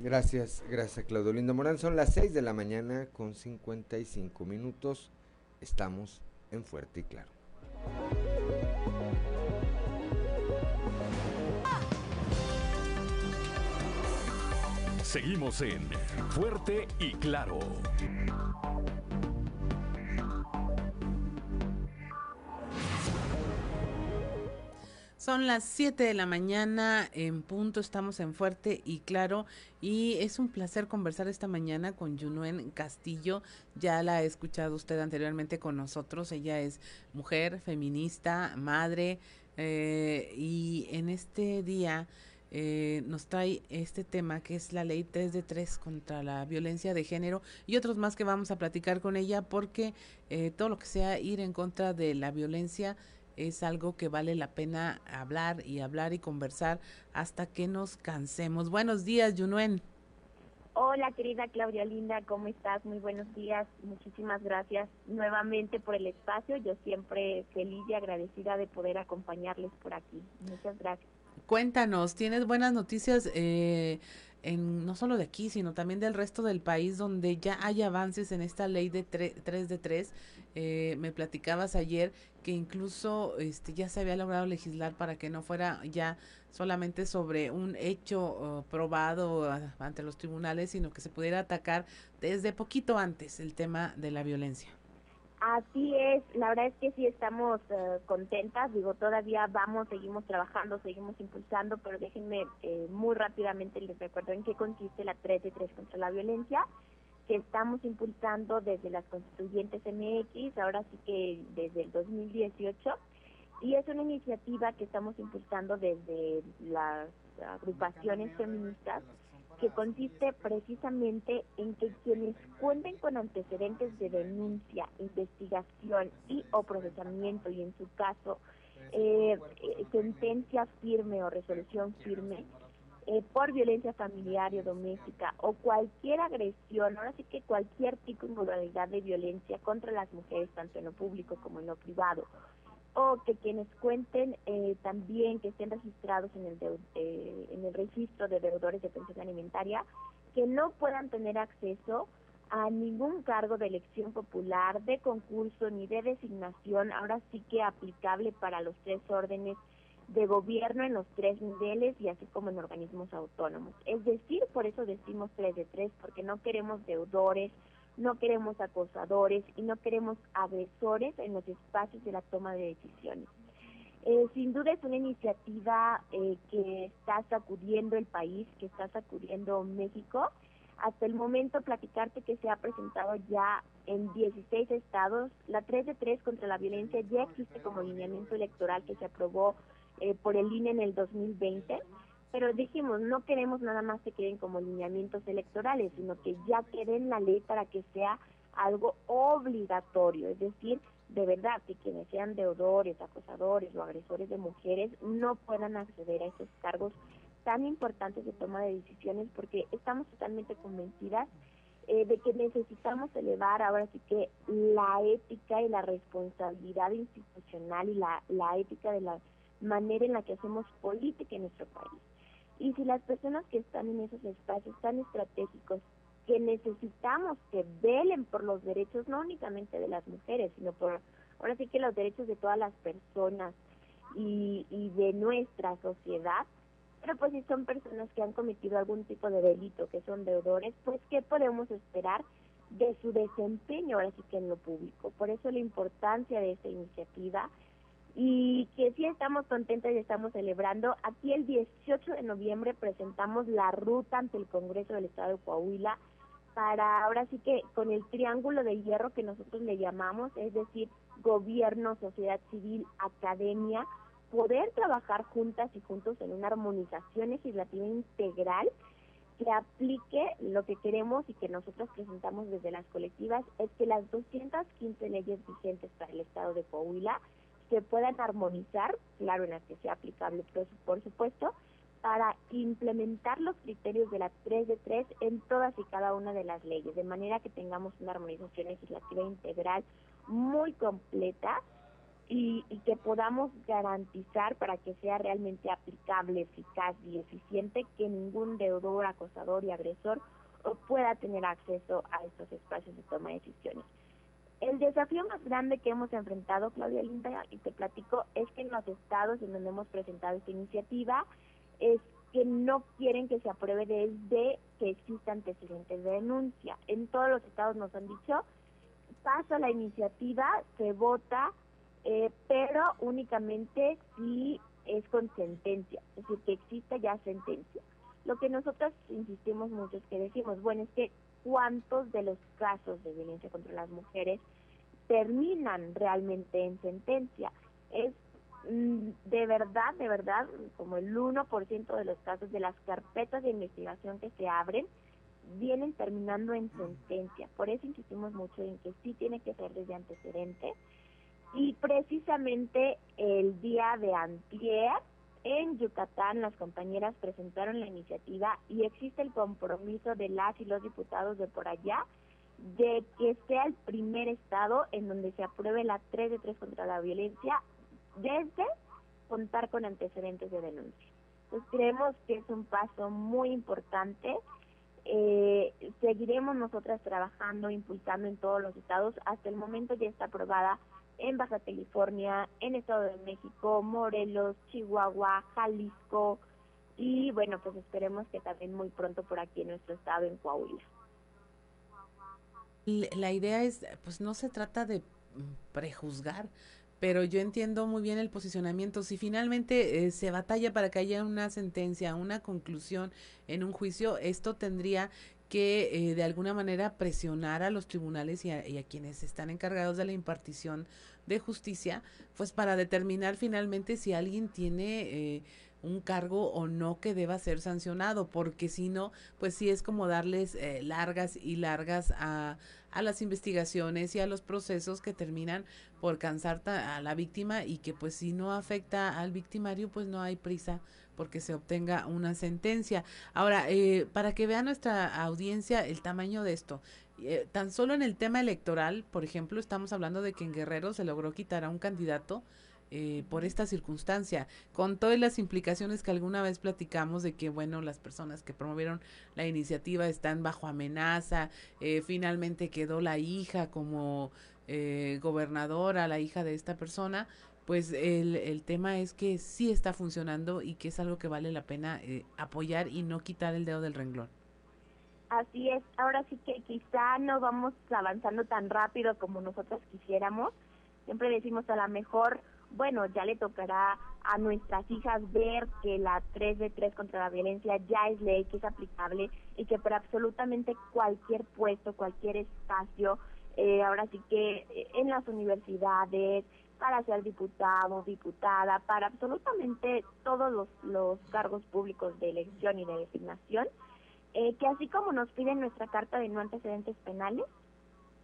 Gracias, gracias Claudio Linda Morán. Son las 6 de la mañana con 55 minutos. Estamos en Fuerte y Claro. Seguimos en Fuerte y Claro. Son las 7 de la mañana en punto, estamos en Fuerte y Claro y es un placer conversar esta mañana con Yunuen Castillo. Ya la ha escuchado usted anteriormente con nosotros, ella es mujer, feminista, madre eh, y en este día eh, nos trae este tema que es la ley 3 de 3 contra la violencia de género y otros más que vamos a platicar con ella porque eh, todo lo que sea ir en contra de la violencia es algo que vale la pena hablar y hablar y conversar hasta que nos cansemos. Buenos días, Yunuen. Hola, querida Claudia Linda, ¿cómo estás? Muy buenos días. Muchísimas gracias nuevamente por el espacio. Yo siempre feliz y agradecida de poder acompañarles por aquí. Muchas gracias. Cuéntanos, ¿tienes buenas noticias? Eh, en, no solo de aquí, sino también del resto del país, donde ya hay avances en esta ley de 3 de 3. Eh, me platicabas ayer que incluso este, ya se había logrado legislar para que no fuera ya solamente sobre un hecho uh, probado uh, ante los tribunales, sino que se pudiera atacar desde poquito antes el tema de la violencia. Así es, la verdad es que sí estamos uh, contentas, digo, todavía vamos, seguimos trabajando, seguimos impulsando, pero déjenme eh, muy rápidamente les recuerdo en qué consiste la 3 de 3 contra la violencia que estamos impulsando desde las constituyentes MX, ahora sí que desde el 2018, y es una iniciativa que estamos impulsando desde las agrupaciones feministas que consiste precisamente en que quienes cuenten con antecedentes de denuncia, investigación y o procesamiento y en su caso eh, eh sentencia firme o resolución firme eh, por violencia familiar o doméstica o cualquier agresión, ahora sí que cualquier tipo de modalidad de violencia contra las mujeres, tanto en lo público como en lo privado, o que quienes cuenten eh, también que estén registrados en el, eh, en el registro de deudores de pensión alimentaria, que no puedan tener acceso a ningún cargo de elección popular, de concurso ni de designación, ahora sí que aplicable para los tres órdenes de gobierno en los tres niveles y así como en organismos autónomos. Es decir, por eso decimos tres de tres, porque no queremos deudores, no queremos acosadores y no queremos agresores en los espacios de la toma de decisiones. Eh, sin duda es una iniciativa eh, que está sacudiendo el país, que está sacudiendo México. Hasta el momento platicarte que se ha presentado ya en 16 estados. La 3 de 3 contra la violencia ya existe como lineamiento electoral que se aprobó eh, por el INE en el 2020. Pero dijimos, no queremos nada más que queden como lineamientos electorales, sino que ya quede en la ley para que sea algo obligatorio, es decir, de verdad que quienes sean deudores, acosadores o agresores de mujeres no puedan acceder a esos cargos tan importantes de toma de decisiones porque estamos totalmente convencidas eh, de que necesitamos elevar ahora sí que la ética y la responsabilidad institucional y la, la ética de la manera en la que hacemos política en nuestro país. Y si las personas que están en esos espacios tan estratégicos que necesitamos que velen por los derechos no únicamente de las mujeres, sino por ahora sí que los derechos de todas las personas y, y de nuestra sociedad. Pero pues si son personas que han cometido algún tipo de delito, que son deudores, pues ¿qué podemos esperar de su desempeño ahora sí que en lo público? Por eso la importancia de esta iniciativa y que sí estamos contentos y estamos celebrando. Aquí el 18 de noviembre presentamos la ruta ante el Congreso del Estado de Coahuila para ahora sí que con el triángulo de hierro que nosotros le llamamos, es decir, gobierno, sociedad civil, academia, poder trabajar juntas y juntos en una armonización legislativa integral que aplique lo que queremos y que nosotros presentamos desde las colectivas es que las 215 leyes vigentes para el estado de Coahuila se puedan armonizar, claro, en las que sea aplicable, por supuesto, para implementar los criterios de la 3 de 3 en todas y cada una de las leyes, de manera que tengamos una armonización legislativa integral muy completa y, y, que podamos garantizar para que sea realmente aplicable, eficaz y eficiente que ningún deudor, acosador y agresor pueda tener acceso a estos espacios de toma de decisiones. El desafío más grande que hemos enfrentado, Claudia Linda, y te platico, es que en los estados en donde hemos presentado esta iniciativa, es que no quieren que se apruebe desde que exista antecedentes de denuncia. En todos los estados nos han dicho, pasa la iniciativa, se vota, eh, pero únicamente si es con sentencia, es decir, que exista ya sentencia. Lo que nosotros insistimos mucho es que decimos, bueno, es que cuántos de los casos de violencia contra las mujeres terminan realmente en sentencia. Es Mm, de verdad, de verdad, como el 1% de los casos de las carpetas de investigación que se abren vienen terminando en sentencia. Por eso insistimos mucho en que sí tiene que ser desde antecedente. Y precisamente el día de antier, en Yucatán, las compañeras presentaron la iniciativa y existe el compromiso de las y los diputados de por allá de que sea el primer estado en donde se apruebe la 3 de 3 contra la violencia desde contar con antecedentes de denuncia. Entonces creemos que es un paso muy importante. Eh, seguiremos nosotras trabajando, impulsando en todos los estados. Hasta el momento ya está aprobada en Baja California, en Estado de México, Morelos, Chihuahua, Jalisco y bueno, pues esperemos que también muy pronto por aquí en nuestro estado, en Coahuila. La idea es, pues no se trata de prejuzgar, pero yo entiendo muy bien el posicionamiento. Si finalmente eh, se batalla para que haya una sentencia, una conclusión en un juicio, esto tendría que eh, de alguna manera presionar a los tribunales y a, quienes están encargados de la impartición de justicia, pues para determinar finalmente si alguien tiene eh, un cargo o no que deba ser sancionado, porque si no, pues sí es como darles largas y largas a, a las investigaciones y a los procesos que terminan por cansar a la víctima y que pues si no afecta al victimario pues no hay prisa porque se obtenga una sentencia. Ahora, eh, para que vea nuestra audiencia el tamaño de esto, eh, tan solo en el tema electoral, por ejemplo, estamos hablando de que en Guerrero se logró quitar a un candidato eh, por esta circunstancia, con todas las implicaciones que alguna vez platicamos de que, bueno, las personas que promovieron la iniciativa están bajo amenaza, eh, finalmente quedó la hija como eh, gobernadora, la hija de esta persona, pues el, el tema es que sí está funcionando y que es algo que vale la pena apoyar y no quitar el dedo del renglón. Así es, ahora sí que quizá no vamos avanzando tan rápido como nosotros quisiéramos, siempre decimos a la mejor bueno, ya le tocará a nuestras hijas ver que la 3 de 3 contra la violencia ya es ley, que es aplicable y que para absolutamente cualquier puesto, cualquier espacio, eh, ahora sí que eh, en las universidades, para ser diputado, diputada, para absolutamente todos los, los cargos públicos de elección y de designación, eh, que así como nos piden nuestra carta de no antecedentes penales,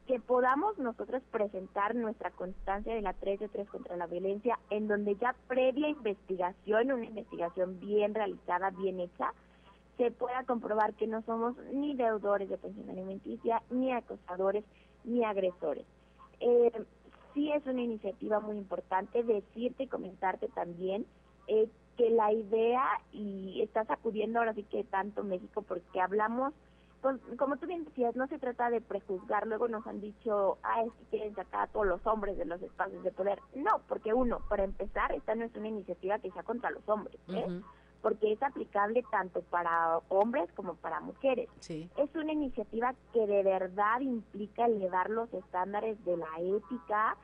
que podamos nosotros presentar nuestra constancia de la 3 de 3 contra la violencia, en donde ya previa investigación, una investigación bien realizada, bien hecha, se pueda comprobar que no somos ni deudores de pensión alimenticia, ni acosadores, ni agresores. Eh, sí es una iniciativa muy importante decirte y comentarte también eh, que la idea, y está sacudiendo ahora sí que tanto México, porque hablamos como tú bien decías, no se trata de prejuzgar. Luego nos han dicho, ah, es que quieren sacar a todos los hombres de los espacios de poder. No, porque uno, para empezar, esta no es una iniciativa que sea contra los hombres, ¿eh? porque es aplicable tanto para hombres como para mujeres. Es una iniciativa que de verdad implica elevar los estándares de la ética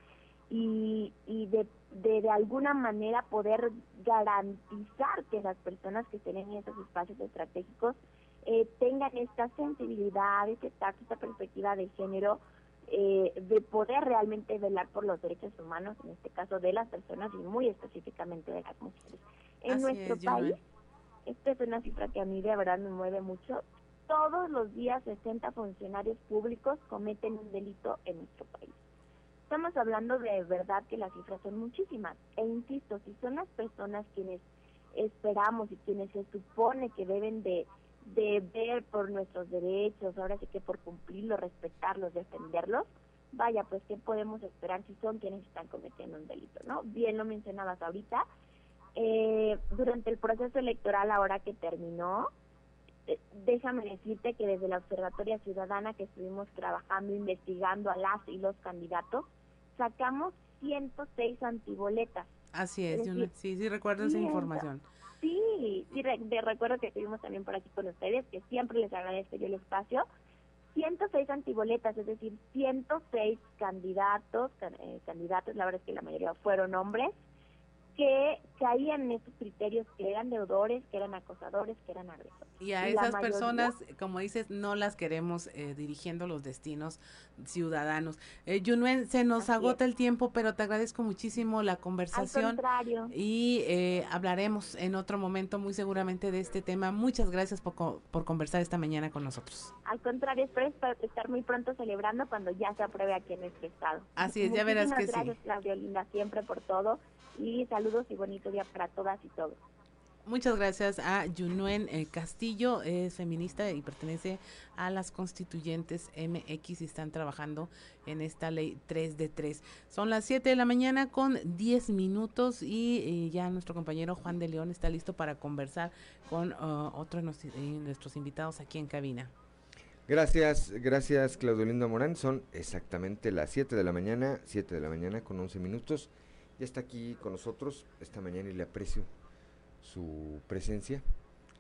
y, y de, de, de alguna manera poder garantizar que las personas que estén en esos espacios estratégicos eh, tengan esta sensibilidad, este tacto, esta perspectiva de género, eh, de poder realmente velar por los derechos humanos, en este caso de las personas y muy específicamente de las mujeres. En nuestro país, esta es una cifra que a mí de verdad me mueve mucho, todos los días 60 funcionarios públicos cometen un delito en nuestro país. Estamos hablando de verdad que las cifras son muchísimas. E insisto, si son las personas quienes esperamos y quienes se supone que deben de de ver por nuestros derechos, ahora sí que por cumplirlos, respetarlos, defenderlos, vaya, pues qué podemos esperar si son quienes están cometiendo un delito, ¿no? Bien lo mencionabas ahorita, eh, durante el proceso electoral ahora que terminó, eh, déjame decirte que desde la Observatoria Ciudadana que estuvimos trabajando, investigando a las y los candidatos, sacamos 106 antiboletas. Así es, sí, sí recuerdo esa información. Sí, sí, de recuerdo que estuvimos también por aquí con ustedes, que siempre les agradezco yo el espacio. 106 antiboletas, es decir, 106 candidatos, eh, candidatos, la verdad es que la mayoría fueron hombres, que caían en estos criterios que eran deudores, que eran acosadores, que eran agresores. Y a esas personas, como dices, no las queremos eh, dirigiendo los destinos ciudadanos. Eh, Yunuen, se nos agota el tiempo, pero te agradezco muchísimo la conversación. Y eh, hablaremos en otro momento muy seguramente de este tema. Muchas gracias por, por conversar esta mañana con nosotros. Al contrario, espero estar muy pronto celebrando cuando ya se apruebe aquí en nuestro estado. Así es, ya verás que gracias, sí. Claudia Linda, siempre por todo y saludos y bonito día para todas y todos. Muchas gracias a Yunuen eh, Castillo, es feminista y pertenece a las constituyentes MX y están trabajando en esta ley 3 de 3. Son las 7 de la mañana con 10 minutos y, ya nuestro compañero Juan de León está listo para conversar con uh, otros de eh, nuestros invitados aquí en cabina. Gracias, gracias Claudio Lindo Morán. Son exactamente las 7 de la mañana, 7 de la mañana con 11 minutos. Ya está aquí con nosotros esta mañana y le aprecio su presencia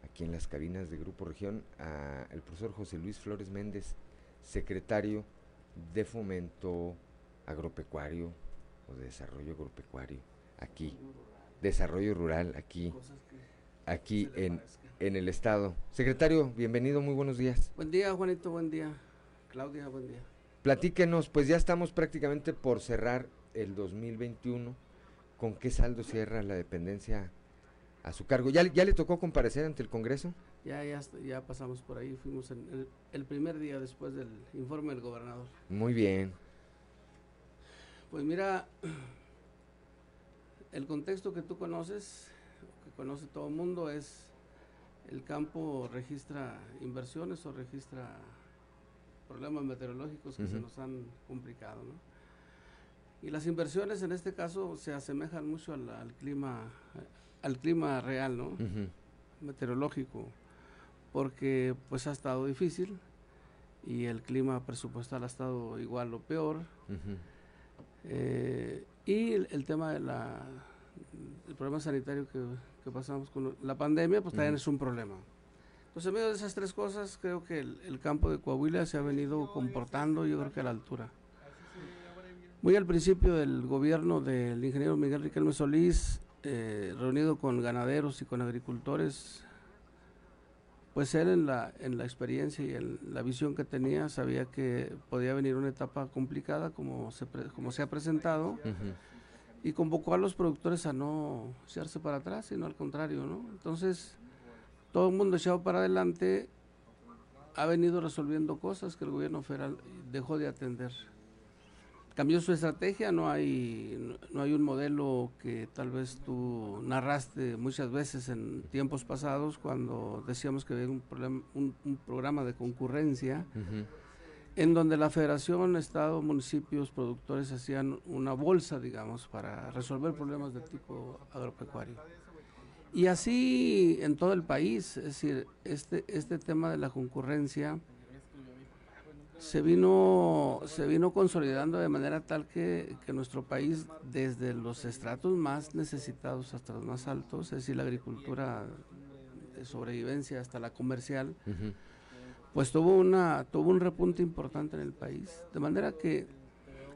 aquí en las cabinas de Grupo Región a el profesor José Luis Flores Méndez, secretario de Fomento Agropecuario o de Desarrollo Agropecuario, aquí, Desarrollo Rural, aquí, aquí en, en el Estado. Secretario, bienvenido, muy buenos días. Buen día, Juanito, buen día. Claudia, buen día. Platíquenos, pues ya estamos prácticamente por cerrar el 2021 ¿Con qué saldo cierra la dependencia a su cargo? ¿Ya, ya le tocó comparecer ante el Congreso? Ya, ya, ya pasamos por ahí, fuimos el, el, primer día después del informe del gobernador. Muy bien. Pues mira, el contexto que tú conoces, que conoce todo el mundo, es el campo registra inversiones o registra problemas meteorológicos que se nos han complicado, ¿no? Y las inversiones en este caso se asemejan mucho al, clima al clima real, ¿no? Meteorológico, porque pues ha estado difícil y el clima presupuestal ha estado igual o peor. Eh, y el, tema de la el problema sanitario que, pasamos con la pandemia, pues también es un problema. Entonces, en medio de esas tres cosas, creo que el, el campo de Coahuila se ha venido comportando, yo creo que a la altura. Muy al principio del gobierno del ingeniero Miguel Riquelme Solís, eh, reunido con ganaderos y con agricultores, pues él en la, en la experiencia y en la visión que tenía sabía que podía venir una etapa complicada como se, como se ha presentado y convocó a los productores a no echarse para atrás, sino al contrario, ¿no? Entonces, todo el mundo echado para adelante ha venido resolviendo cosas que el gobierno federal dejó de atender. Cambió su estrategia, no hay, no hay un modelo que tal vez tú narraste muchas veces en tiempos pasados cuando decíamos que había un, un, programa de concurrencia en donde la federación, estado, municipios, productores hacían una bolsa, digamos, para resolver problemas de tipo agropecuario. Y así en todo el país, es decir, este, este tema de la concurrencia se vino, se vino consolidando de manera tal que, nuestro país, desde los estratos más necesitados hasta los más altos, es decir, la agricultura de sobrevivencia hasta la comercial, pues tuvo, una, tuvo un repunte importante en el país. De manera que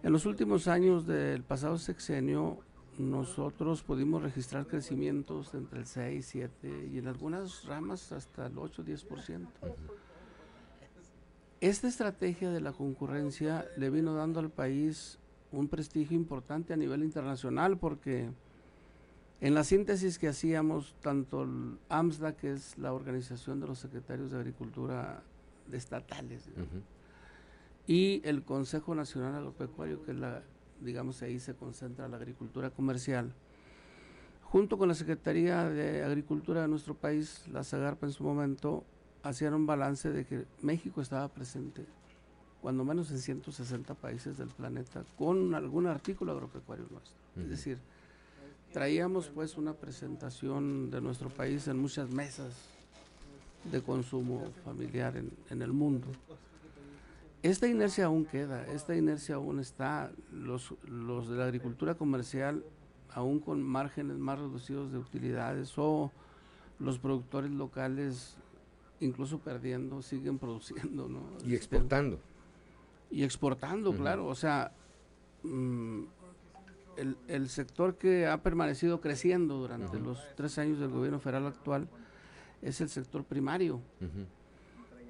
en los últimos años del pasado sexenio, nosotros pudimos registrar crecimientos entre el 6, 7 y en algunas ramas hasta el 8, 10%. Esta estrategia de la concurrencia le vino dando al país un prestigio importante a nivel internacional porque en la síntesis que hacíamos, tanto el AMSDA, que es la organización de los secretarios de Agricultura estatales, y el Consejo Nacional Agropecuario, que es la digamos ahí se concentra la agricultura comercial. Junto con la Secretaría de Agricultura de nuestro país, la SAGARPA en su momento, hacían un balance de que México estaba presente, cuando menos en 160 países del planeta, con algún artículo agropecuario nuestro. Es decir, traíamos pues una presentación de nuestro país en muchas mesas de consumo familiar en, en el mundo. Esta inercia aún queda, esta inercia aún está. Los, los de la agricultura comercial, aún con márgenes más reducidos de utilidades, o los productores locales, incluso perdiendo, siguen produciendo. ¿no? Y exportando. Y exportando, claro. O sea, mm, el, el, sector que ha permanecido creciendo durante los tres años del gobierno federal actual es el sector primario.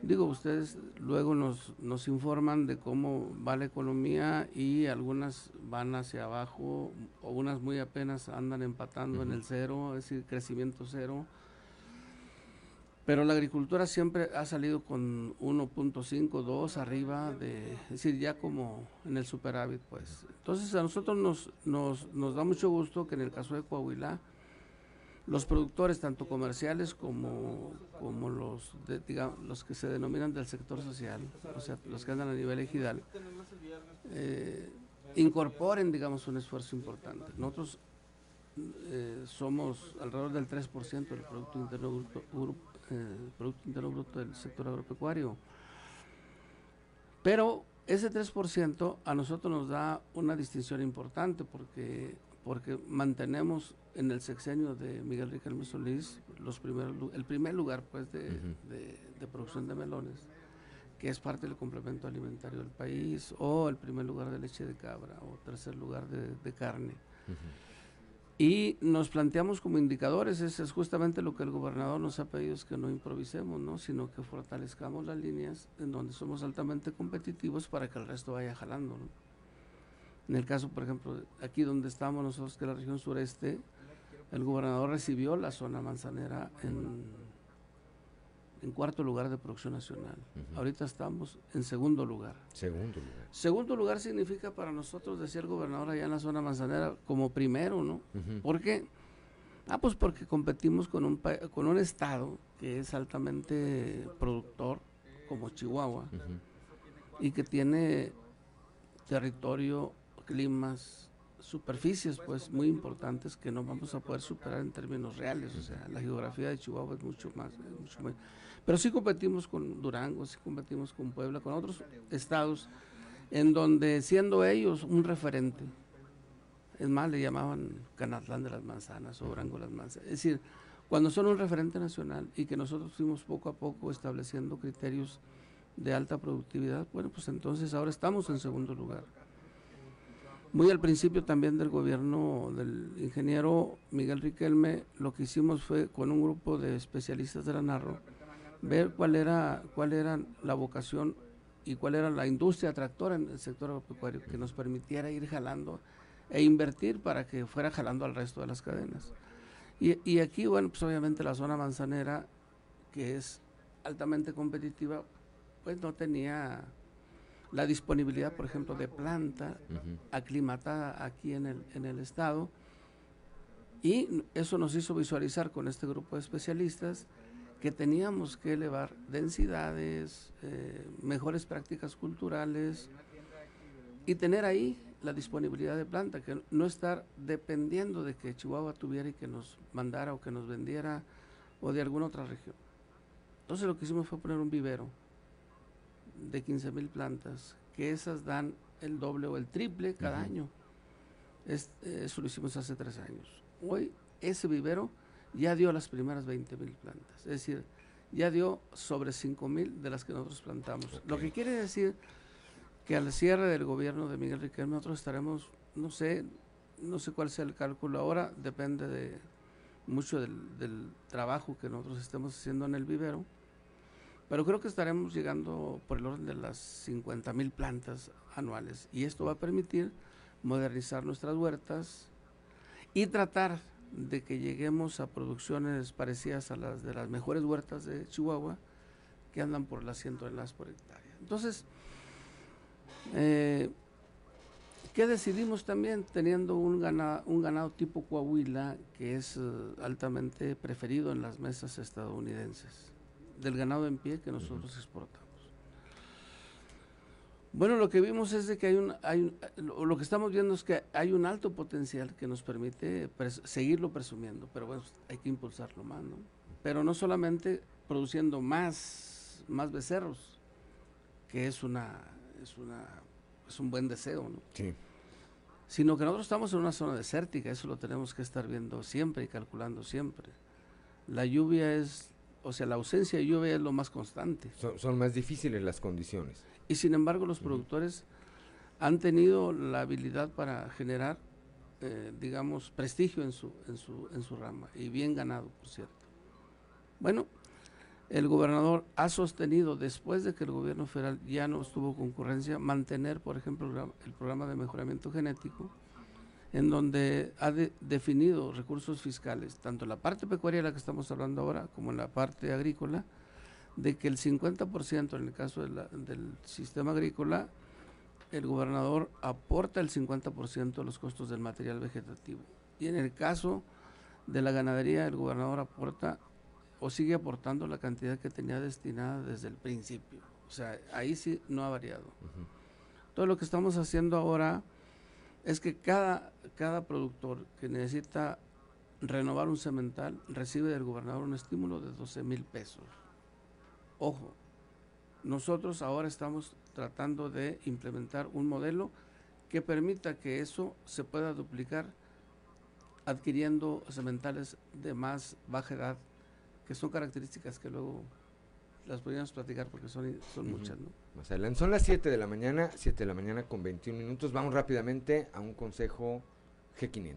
Digo, ustedes luego nos, nos informan de cómo va la economía y algunas van hacia abajo, o unas muy apenas andan empatando en el cero, es decir, crecimiento cero. Pero la agricultura siempre ha salido con 1.5, 2 arriba, de, es decir, ya como en el superávit, pues. Entonces a nosotros nos, nos, nos da mucho gusto que en el caso de Coahuila, los productores, tanto comerciales como, como los, digamos, los que se denominan del sector social, o sea, los que andan a nivel ejidal, eh, incorporen, digamos, un esfuerzo importante. Nosotros eh, somos alrededor del 3% del Producto Interno Bruto, eh, Producto Interno Bruto del sector agropecuario. Pero ese 3% a nosotros nos da una distinción importante porque, porque mantenemos en el sexenio de Miguel Riquelme Solís los primeros, el primer lugar pues de, de, producción de melones, que es parte del complemento alimentario del país, o el primer lugar de leche de cabra, o tercer lugar de, de carne. Y nos planteamos como indicadores, ese es justamente lo que el gobernador nos ha pedido, es que no improvisemos, ¿no? sino que fortalezcamos las líneas en donde somos altamente competitivos para que el resto vaya jalando. ¿no? En el caso, por ejemplo, aquí donde estamos nosotros, que es la región sureste, el gobernador recibió la zona manzanera en, en cuarto lugar de producción nacional. Ahorita estamos en segundo lugar. Segundo lugar. Segundo lugar significa para nosotros decir gobernador allá en la zona manzanera como primero, ¿no? ¿Por qué? Ah, pues porque competimos con un, con un estado que es altamente productor, como Chihuahua, y que tiene territorio, climas, superficies pues muy importantes que no vamos a poder superar en términos reales, o sea, la geografía de Chihuahua es mucho más, mucho más pero sí competimos con Durango, sí competimos con Puebla, con otros estados en donde siendo ellos un referente, es más, le llamaban Canatlán de las Manzanas o Durango de las Manzanas, es decir, cuando son un referente nacional y que nosotros fuimos poco a poco estableciendo criterios de alta productividad, bueno, pues entonces ahora estamos en segundo lugar. Muy al principio también del gobierno del ingeniero Miguel Riquelme, lo que hicimos fue con un grupo de especialistas de la Narro, ver cuál era, cuál era la vocación y cuál era la industria tractora en el sector agropecuario que nos permitiera ir jalando e invertir para que fuera jalando al resto de las cadenas. Y, y aquí, bueno, pues obviamente la zona manzanera, que es altamente competitiva, pues no tenía la disponibilidad, por ejemplo, de planta aclimatada aquí en el, en el estado. Y eso nos hizo visualizar con este grupo de especialistas que teníamos que elevar densidades, eh, mejores prácticas culturales y tener ahí la disponibilidad de planta, que no estar dependiendo de que Chihuahua tuviera y que nos mandara o que nos vendiera o de alguna otra región. Entonces lo que hicimos fue poner un vivero de 15 mil plantas, que esas dan el doble o el triple cada año. eso lo hicimos hace tres años. Hoy ese vivero ya dio las primeras 20 mil plantas, es decir, ya dio sobre 5 mil de las que nosotros plantamos. Lo que quiere decir que al cierre del gobierno de Miguel Riquelme nosotros estaremos, no sé, no sé cuál sea el cálculo ahora, depende de mucho del, del trabajo que nosotros estemos haciendo en el vivero, pero creo que estaremos llegando por el orden de las 50 mil plantas anuales. Y esto va a permitir modernizar nuestras huertas y tratar de que lleguemos a producciones parecidas a las de las mejores huertas de Chihuahua que andan por las 100 toneladas por hectárea. Entonces, eh, ¿qué decidimos también teniendo un ganado, un ganado tipo Coahuila que es eh, altamente preferido en las mesas estadounidenses? del ganado en pie que nosotros exportamos. Bueno, lo que vimos es de que hay un, hay lo que estamos viendo es que hay un alto potencial que nos permite seguirlo presumiendo, pero bueno, hay que impulsarlo más, ¿no? Pero no solamente produciendo más, más becerros, que es una, es una, es un buen deseo, ¿no? Sí. Sino que nosotros estamos en una zona desértica, eso lo tenemos que estar viendo siempre y calculando siempre. La lluvia es o sea, la ausencia de lluvia es lo más constante. Son, más difíciles las condiciones. Y sin embargo, los productores han tenido la habilidad para generar, eh, digamos, prestigio en su, en, su, en su rama y bien ganado, por cierto. Bueno, el gobernador ha sostenido, después de que el gobierno federal ya no estuvo concurrencia, mantener, por ejemplo, el programa de mejoramiento genético en donde ha definido recursos fiscales, tanto en la parte pecuaria de la que estamos hablando ahora como en la parte agrícola, de que el 50% en el caso del sistema agrícola, el gobernador aporta el 50% de los costos del material vegetativo. Y en el caso de la ganadería, el gobernador aporta o sigue aportando la cantidad que tenía destinada desde el principio. O sea, ahí sí no ha variado. Todo lo que estamos haciendo ahora es que cada, cada productor que necesita renovar un cemental recibe del gobernador un estímulo de 12 mil pesos. Ojo, nosotros ahora estamos tratando de implementar un modelo que permita que eso se pueda duplicar adquiriendo cementales de más baja edad, que son características que luego las podríamos platicar porque son, son muchas, ¿no? Más adelante. Son las 7 de la mañana, 7 de la mañana con 21 minutos. Vamos rápidamente a un consejo G500.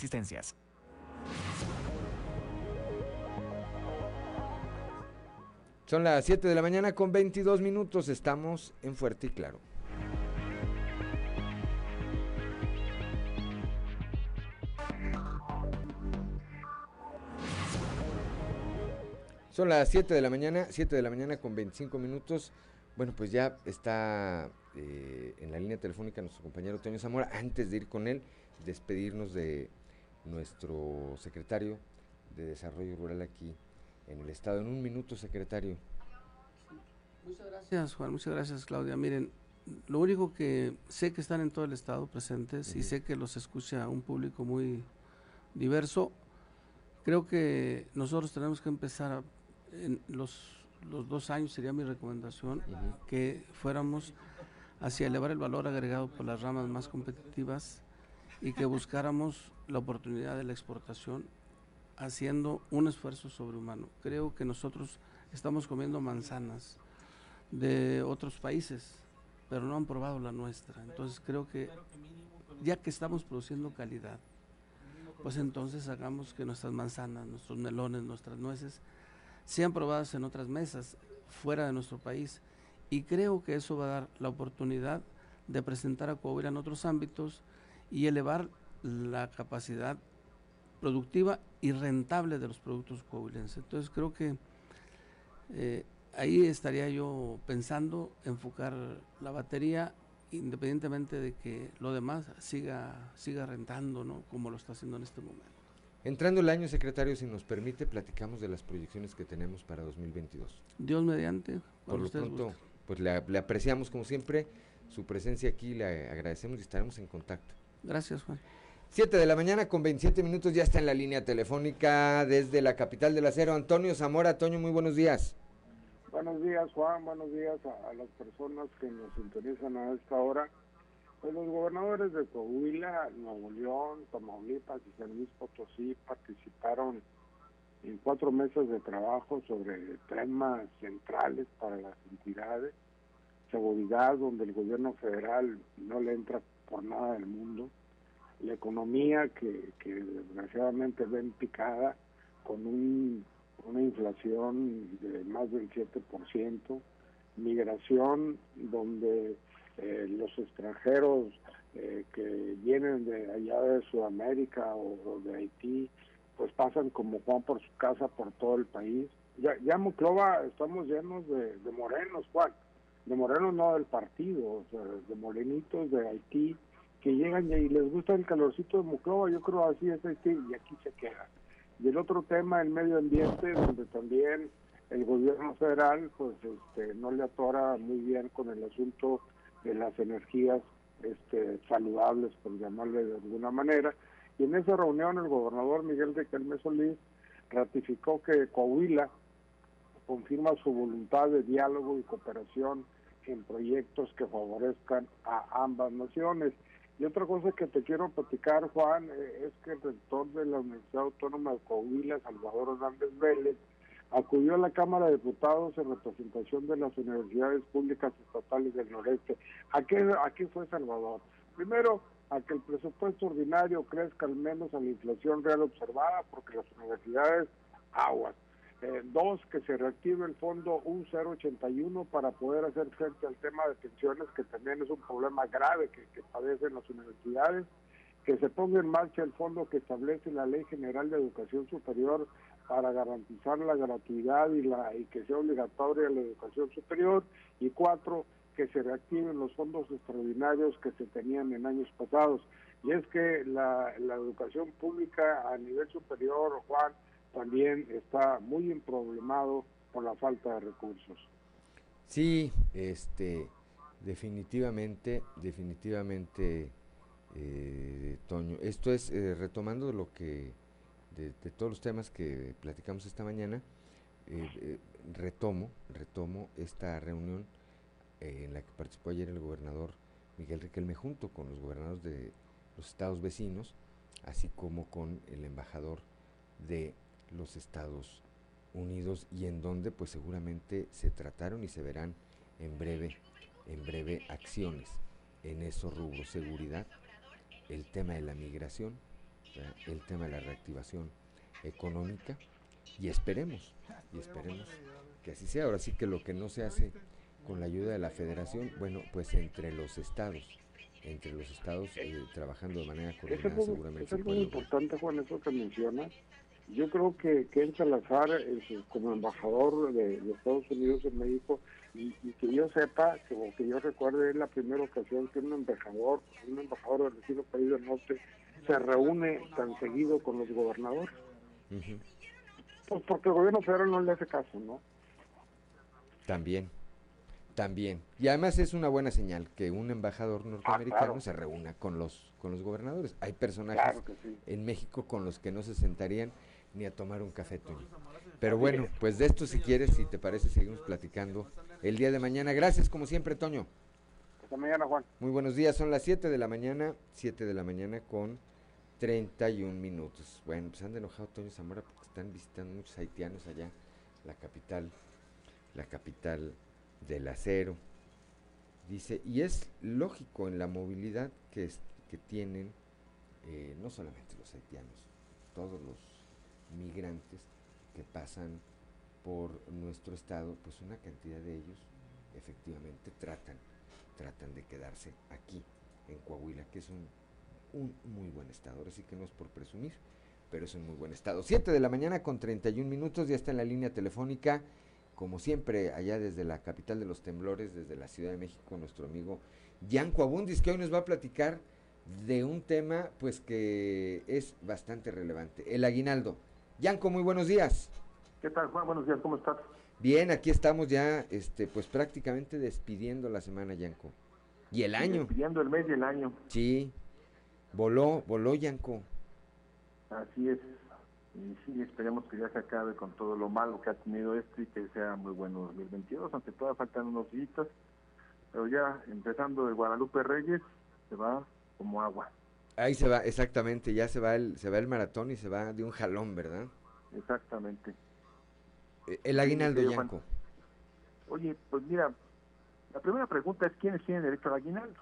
existencias. Son las 7 de la mañana con 22 minutos. Estamos en Fuerte y Claro. Son las 7 de la mañana, 7 de la mañana con 25 minutos. Bueno, pues ya está eh, en la línea telefónica nuestro compañero Toño Zamora. Antes de ir con él, despedirnos de nuestro secretario de Desarrollo Rural aquí en el Estado. En un minuto, secretario. Muchas gracias, Juan. Muchas gracias, Claudia. Miren, lo único que sé que están en todo el estado presentes y sé que los escucha un público muy diverso. Creo que nosotros tenemos que empezar a, en los, los dos años, sería mi recomendación, que fuéramos hacia elevar el valor agregado por las ramas más competitivas y que buscáramos la oportunidad de la exportación haciendo un esfuerzo sobrehumano. Creo que nosotros estamos comiendo manzanas de otros países, pero no han probado la nuestra. Entonces creo que ya que estamos produciendo calidad, pues entonces hagamos que nuestras manzanas, nuestros melones, nuestras nueces sean probadas en otras mesas fuera de nuestro país. Y creo que eso va a dar la oportunidad de presentar a Coahuila en otros ámbitos y elevar la capacidad productiva y rentable de los productos coahuilenses. Entonces creo que eh, ahí estaría yo pensando enfocar la batería independientemente de que lo demás siga, siga rentando, ¿no? Como lo está haciendo en este momento. Entrando el año, secretario, si nos permite, platicamos de las proyecciones que tenemos para 2022. Dios mediante. Por lo pronto, pues le, le, apreciamos como siempre su presencia aquí, le agradecemos y estaremos en contacto. Gracias, Juan. 7 de la mañana con 27 minutos, ya está en la línea telefónica desde la capital del acero. Antonio Zamora, Toño, muy buenos días. Buenos días, Juan. Buenos días a, las personas que nos sintonizan a esta hora. Pues los gobernadores de Coahuila, Nuevo León, Tamaulipas y San Luis Potosí participaron en cuatro meses de trabajo sobre temas centrales para las entidades. Seguridad, donde el gobierno federal no le entra por nada del mundo. La economía, que, que desgraciadamente ven picada con un una inflación de más del 7%, migración donde eh, los extranjeros eh, que vienen de allá de Sudamérica o, de Haití, pues pasan como Juan por su casa por todo el país. Ya, ya Muclova estamos llenos de, morenos, Juan, de morenos no del partido, de morenitos de Haití que llegan y les gusta el calorcito de Muclova, yo creo así es Haití y aquí se quedan. Y el otro tema, el medio ambiente, donde también el gobierno federal pues este, no le atora muy bien con el asunto de las energías este, saludables, por llamarle de alguna manera. Y en esa reunión el gobernador Miguel de Kelme Solís ratificó que Coahuila confirma su voluntad de diálogo y cooperación en proyectos que favorezcan a ambas naciones. Y otra cosa que te quiero platicar, Juan, eh, es que el rector de la Universidad Autónoma de Coahuila, Salvador Hernández Vélez, acudió a la Cámara de Diputados en representación de las universidades públicas estatales del noreste. ¿A qué, a qué fue Salvador? Primero, a que el presupuesto ordinario crezca al menos a la inflación real observada, porque las universidades aguas. Eh, dos, que se reactive el fondo 1081 para poder hacer frente al tema de pensiones, que también es un problema grave que, que padecen las universidades. Que se ponga en marcha el fondo que establece la Ley General de Educación Superior para garantizar la gratuidad y, la, y que sea obligatoria la educación superior. Y cuatro, que se reactiven los fondos extraordinarios que se tenían en años pasados. Y es que la, la educación pública a nivel superior, Juan, también está muy problemado por la falta de recursos. Sí, este, definitivamente, definitivamente, eh, Toño. Esto es eh, retomando lo que de, todos los temas que platicamos esta mañana. Eh, retomo, retomo esta reunión en la que participó ayer el gobernador Miguel Riquelme junto con los gobernadores de los estados vecinos, así como con el embajador de los Estados Unidos y en donde pues seguramente se trataron y se verán en breve, en breve acciones en esos rubros, seguridad, el tema de la migración, el tema de la reactivación económica y esperemos, y esperemos que así sea. Ahora sí que lo que no se hace con la ayuda de la federación, bueno, pues entre los estados, entre los estados eh, trabajando de manera coordinada seguramente. Es muy importante, Juan, eso que mencionas, yo creo que Ken Salazar, como embajador de, Estados Unidos en México, y, que yo sepa, que, o que yo recuerde, es la primera ocasión que un embajador, un embajador del vecino país del norte, se reúne tan seguido con los gobernadores. Pues porque el gobierno federal no le hace caso, ¿no? También, También. Y además es una buena señal que un embajador norteamericano Ah, claro. se reúna con los con los gobernadores. Hay personajes Claro que sí. en México con los que no se sentarían ni a tomar un café, Toño. Pero bueno, es. pues de esto si quieres, si te parece, seguimos platicando el día de mañana. Gracias como siempre, Toño. Hasta mañana, Juan. Muy buenos días, son las 7 de la mañana, 7 de la mañana con 31 minutos. Bueno, pues anda enojado Toño Zamora porque están visitando muchos haitianos allá, la capital, la capital del acero. Dice, y es lógico en la movilidad que, es- que tienen eh, no solamente los haitianos, todos los migrantes que pasan por nuestro estado, pues una cantidad de ellos efectivamente tratan, tratan de quedarse aquí en Coahuila, que es un, muy buen estado. Ahora sí que no es por presumir, pero es un muy buen estado. 7 de la mañana con 31 minutos, ya está en la línea telefónica, como siempre, allá desde la capital de los temblores, desde la Ciudad de México, nuestro amigo Yanco Abundis, que hoy nos va a platicar de un tema pues que es bastante relevante, el aguinaldo. Yanco, muy buenos días. ¿Qué tal, Juan? Buenos días, ¿cómo estás? Bien, aquí estamos ya, este, pues prácticamente despidiendo la semana, Yanko. Y el año. Pidiendo el mes y el año. Sí, voló, voló, Yanko. Así es. Y sí, esperemos que ya se acabe con todo lo malo que ha tenido esto y que sea muy bueno 2022, aunque todavía faltan unos días. Pero ya empezando de Guadalupe Reyes, se va como agua. Ahí se va, exactamente, ya se va el, se va el maratón y se va de un jalón, ¿verdad? Exactamente. Eh, El aguinaldo, Sí. Oye, pues mira, la primera pregunta es quiénes tienen derecho al aguinaldo.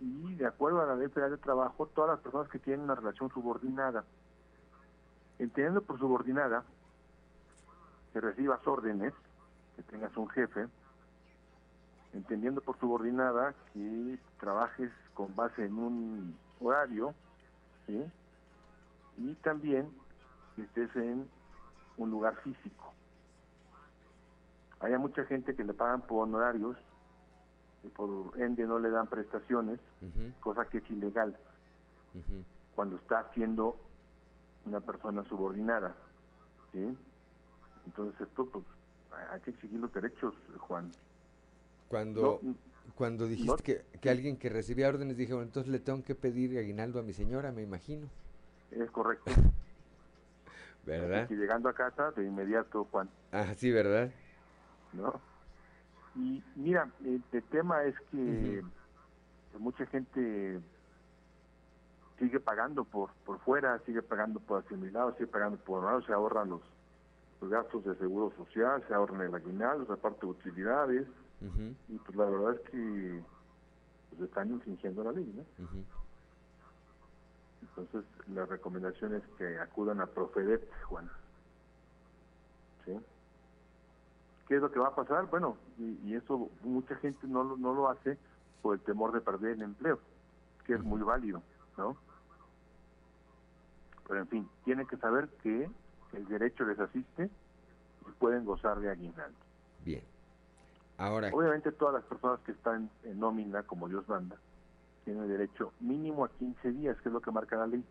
Y de acuerdo a la Ley Federal de Trabajo, todas las personas que tienen una relación subordinada. Entendiendo por subordinada, que recibas órdenes, que tengas un jefe, entendiendo por subordinada que trabajes con base en un horario, ¿sí? y también que estés en un lugar físico. Hay mucha gente que le pagan por honorarios, y por ende no le dan prestaciones, ujú, cosa que es ilegal cuando está siendo una persona subordinada. ¿sí? Entonces esto, pues, hay que exigir los derechos, Juan. Cuando, No, cuando dijiste no- que, que alguien que recibía órdenes dije, bueno, entonces le tengo que pedir aguinaldo a mi señora, me imagino. Es correcto. ¿Verdad? Que llegando a casa, de inmediato, Juan, Ah, sí, ¿verdad? ¿no? Y mira, el, tema es que mucha gente sigue pagando por por fuera, sigue pagando por asimilado, sigue pagando por honorarios, se ahorran los, los gastos de seguro social, se ahorran el aguinaldo, se aparte utilidades, Ujú, y pues la verdad es que pues, están infringiendo la ley, ¿no? Entonces, la recomendación es que acudan a Profedet, Juan. ¿Sí? ¿Qué es lo que va a pasar? Bueno, y, y eso mucha gente no, lo- no lo hace por el temor de perder el empleo, que es muy válido, ¿no? Pero en fin, tienen que saber que el derecho les asiste y pueden gozar de aguinaldo. Bien. Ahora, Obviamente todas las personas que están en nómina, como Dios manda, tienen derecho mínimo a 15 días, que es lo que marca la ley.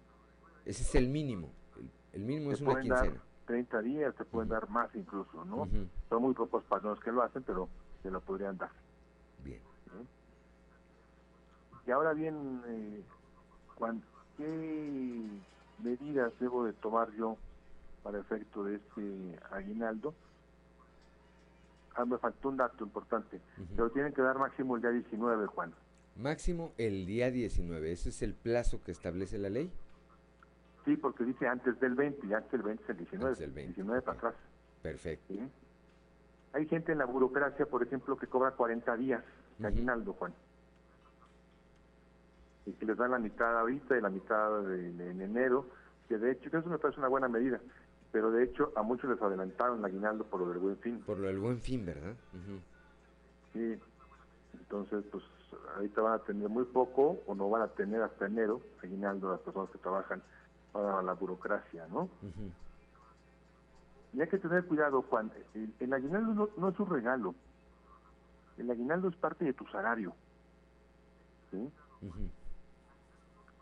ese es el mínimo. El, el mínimo Te es una pueden dar quincena. 30 días, te pueden dar más incluso, ¿no? Son muy pocos patrones que lo hacen, pero se lo podrían dar. Bien. ¿sí? Y ahora bien, eh, ¿qué medidas debo de tomar yo para efecto de este aguinaldo? Ah, me faltó un dato importante. Pero tienen que dar máximo el día 19, Juan. Máximo el día 19. Ese es el plazo que establece la ley. Sí, porque dice antes del 20, y antes del 20 es el 19. Antes del 20, 19 para atrás. Perfecto. ¿sí? Hay gente en la burocracia, por ejemplo, que cobra 40 días de aguinaldo, Juan. Y que les dan la mitad ahorita y la mitad de- de- en enero, que de hecho, que eso me parece una buena medida, pero de hecho a muchos les adelantaron el aguinaldo por lo del buen fin. Por lo del buen fin, ¿verdad? Ujú. Sí, entonces pues ahorita van a tener muy poco o no van a tener hasta enero aguinaldo las personas que trabajan para la burocracia, ¿no? Ujú. Y hay que tener cuidado, Juan. El, el aguinaldo no, no es un regalo. El aguinaldo es parte de tu salario. ¿sí? Ujú.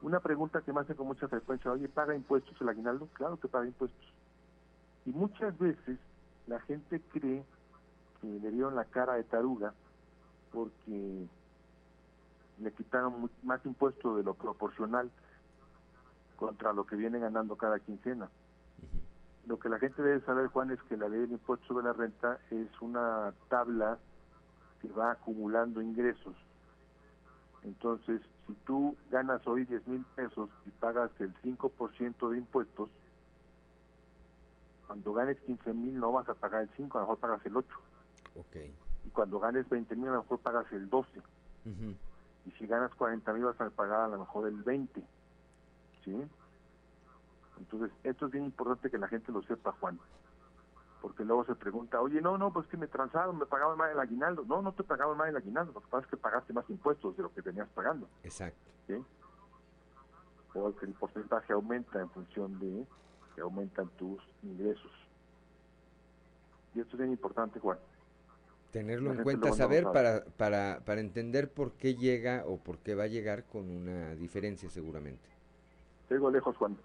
Una pregunta que me hacen con mucha frecuencia, oye, ¿paga impuestos el aguinaldo? Claro que paga impuestos. Y muchas veces la gente cree le dieron la cara de taruga porque le quitaron más impuestos de lo proporcional contra lo que viene ganando cada quincena. Lo que la gente debe saber, Juan, es que la ley del impuesto sobre la renta es una tabla que va acumulando ingresos. Entonces, si tú ganas hoy 10 mil pesos y pagas el 5% de impuestos, cuando ganes 15 mil no vas a pagar el 5, a lo mejor pagas el 8. Okay. Y cuando ganes 20 mil a lo mejor pagas el 12. Y si ganas 40 mil vas a pagar a lo mejor el 20. ¿Sí? Entonces, esto es bien importante que la gente lo sepa, Juan. Porque luego se pregunta, oye, no, no, pues que me transaron, me pagaban más el aguinaldo. No, no te pagaban más el aguinaldo, lo que pasa es que pagaste más impuestos de lo que tenías pagando. Exacto. ¿Sí? O que el porcentaje aumenta en función de que aumentan tus ingresos. Y esto es bien importante, Juan. Tenerlo en cuenta, saber para, para, para entender por qué llega o por qué va a llegar con una diferencia seguramente. Tengo lejos, Juan.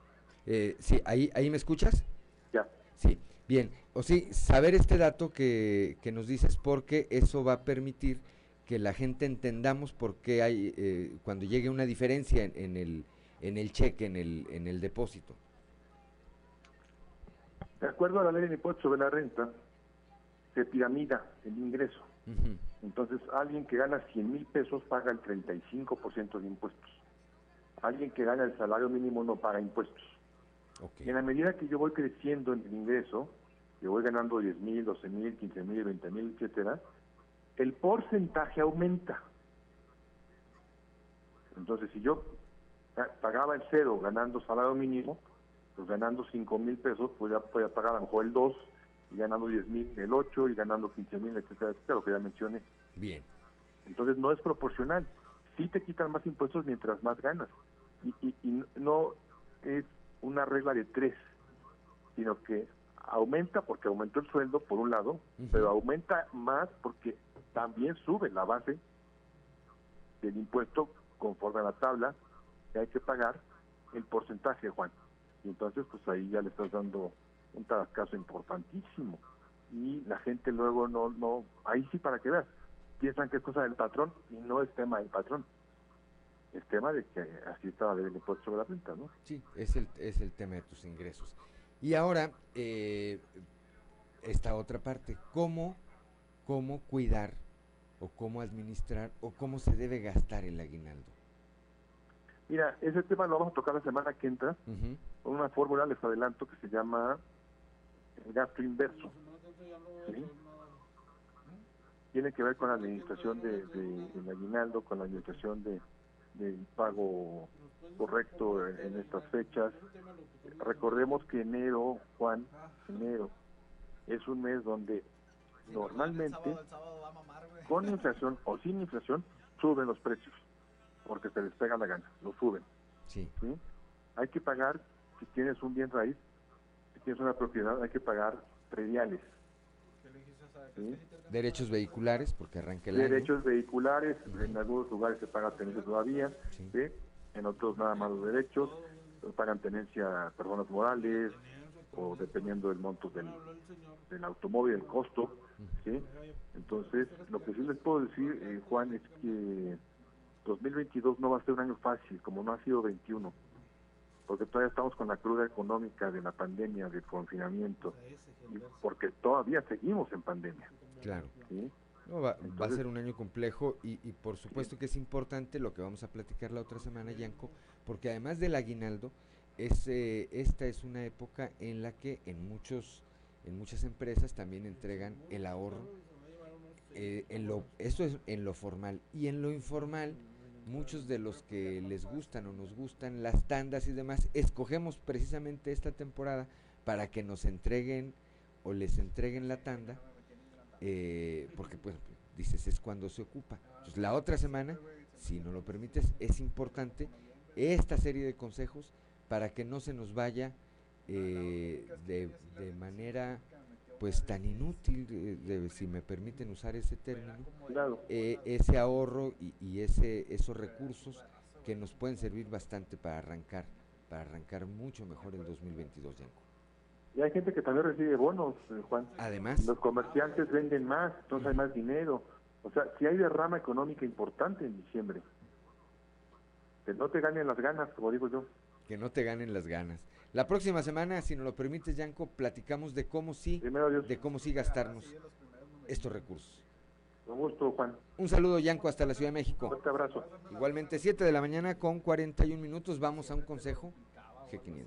Eh, sí, ahí, ahí me escuchas. Ya. Sí, bien. O sí, saber este dato que, que nos dices porque eso va a permitir que la gente entendamos por qué hay, eh, cuando llegue una diferencia en, el, en el cheque, en el, en el depósito. De acuerdo a la ley de impuesto sobre la renta, se piramida el ingreso. Entonces, alguien que gana 100 mil pesos paga el 35% de impuestos. Alguien que gana el salario mínimo no paga impuestos. En la medida que yo voy creciendo en el ingreso, que voy ganando 10 mil, 12 mil, 15 mil, 20 mil, etcétera, el porcentaje aumenta. Entonces, si yo pagaba el cero ganando salario mínimo, pues ganando 5 mil pesos, pues ya podía pagar a lo mejor el 2, y ganando 10 mil el 8, y ganando 15 mil, etcétera, etcétera, lo que ya mencioné. Bien. Entonces no es proporcional. Sí te quitan más impuestos mientras más ganas. Y, y, no es una regla de tres, sino que aumenta porque aumentó el sueldo, por un lado, pero aumenta más porque también sube la base del impuesto conforme a la tabla que hay que pagar el porcentaje, Juan. Y entonces, pues ahí ya le estás dando un caso importantísimo. Y la gente luego no, no, ahí sí para que veas, piensan que es cosa del patrón y no es tema del patrón. Es tema de que así estaba el impuesto sobre la renta, ¿no? Sí, es el, es el tema de tus ingresos. Y ahora, eh, esta otra parte, ¿cómo, cómo cuidar o cómo administrar o cómo se debe gastar el aguinaldo? Mira, ese tema lo vamos a tocar la semana que entra con una fórmula, les adelanto, que se llama el gasto inverso. Tiene que ver con la administración de, aguinaldo, con la administración de, del pago correcto en, estas fechas. Recordemos que enero, Juan, enero, es un mes donde normalmente, con inflación o sin inflación, suben los precios porque se les pega la gana, lo suben. Sí. Hay que pagar, si tienes un bien raíz, si tienes una propiedad, hay que pagar prediales. Derechos vehiculares, porque arranca el Derechos vehiculares, en algunos lugares se paga tenencia todavía, en otros nada más los derechos, pagan tenencia personas morales, o dependiendo del monto del, del automóvil, el costo. ¿sí? Entonces, lo que sí les puedo decir, eh, Juan, es que 2022 no va a ser un año fácil, como no ha sido 21, porque todavía estamos con la cruda económica de la pandemia, del confinamiento, y porque todavía seguimos en pandemia. Claro. va, a ser un año complejo y, por supuesto que es importante lo que vamos a platicar la otra semana, Yanko, porque además del aguinaldo, es, eh, esta es una época en la que en muchos en muchas empresas también entregan el ahorro eh, en lo, esto es en lo formal y en lo informal muchos de los que les gustan o nos gustan las tandas y demás, escogemos precisamente esta temporada para que nos entreguen o les entreguen la tanda, eh, porque pues dices es cuando se ocupa. Entonces la otra semana, si no lo permites, es importante esta serie de consejos para que no se nos vaya eh, de, de manera pues tan inútil, de, si me permiten usar ese término, eh, ese ahorro y, ese esos recursos que nos pueden servir bastante para arrancar, para arrancar mucho mejor el 2022, Yanko. Y hay gente que también recibe bonos, eh, Juan. Además. Los comerciantes venden más, entonces hay más dinero. O sea, si hay derrama económica importante en diciembre. Que no te ganen las ganas, como digo yo. Que no te ganen las ganas. La próxima semana, si nos lo permites, Yanko, platicamos de cómo sí, de cómo sí gastarnos estos recursos. Con gusto, Juan. Un saludo, Yanko, hasta la Ciudad de México. Fuerte abrazo. Igualmente, 7 de la mañana con 41 minutos. Vamos a un consejo G500.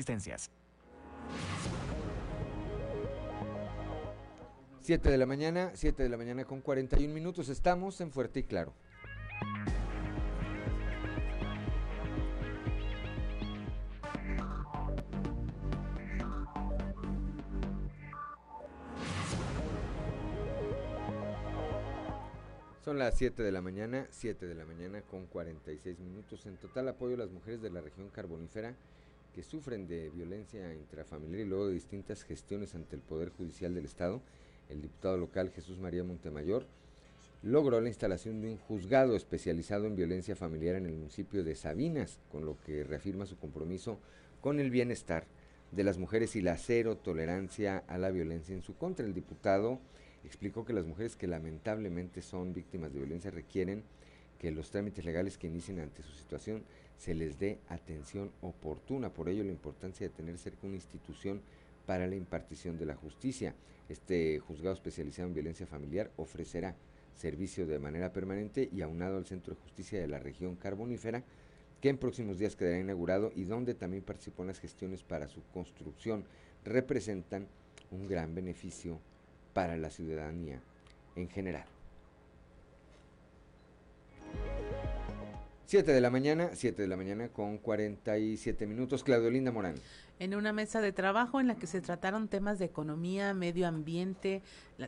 existencias. 7 de la mañana, 7 de la mañana con 41 minutos. Estamos en Fuerte y Claro. Son las 7 de la mañana, 7 de la mañana con 46 minutos. En total apoyo a las mujeres de la región carbonífera que sufren de violencia intrafamiliar y luego de distintas gestiones ante el Poder Judicial del Estado, el diputado local Jesús María Montemayor logró la instalación de un juzgado especializado en violencia familiar en el municipio de Sabinas, con lo que reafirma su compromiso con el bienestar de las mujeres y la cero tolerancia a la violencia en su contra. El diputado explicó que las mujeres que lamentablemente son víctimas de violencia requieren que los trámites legales que inicien ante su situación se les dé atención oportuna. Por ello la importancia de tener cerca una institución para la impartición de la justicia. Este juzgado especializado en violencia familiar ofrecerá servicio de manera permanente y aunado al Centro de Justicia de la región carbonífera, que en próximos días quedará inaugurado y donde también participó en las gestiones para su construcción, representan un gran beneficio para la ciudadanía en general. 7 de la mañana, 7 de la mañana con 47 minutos. Claudio Linda Morán en una mesa de trabajo en la que se trataron temas de economía, medio ambiente,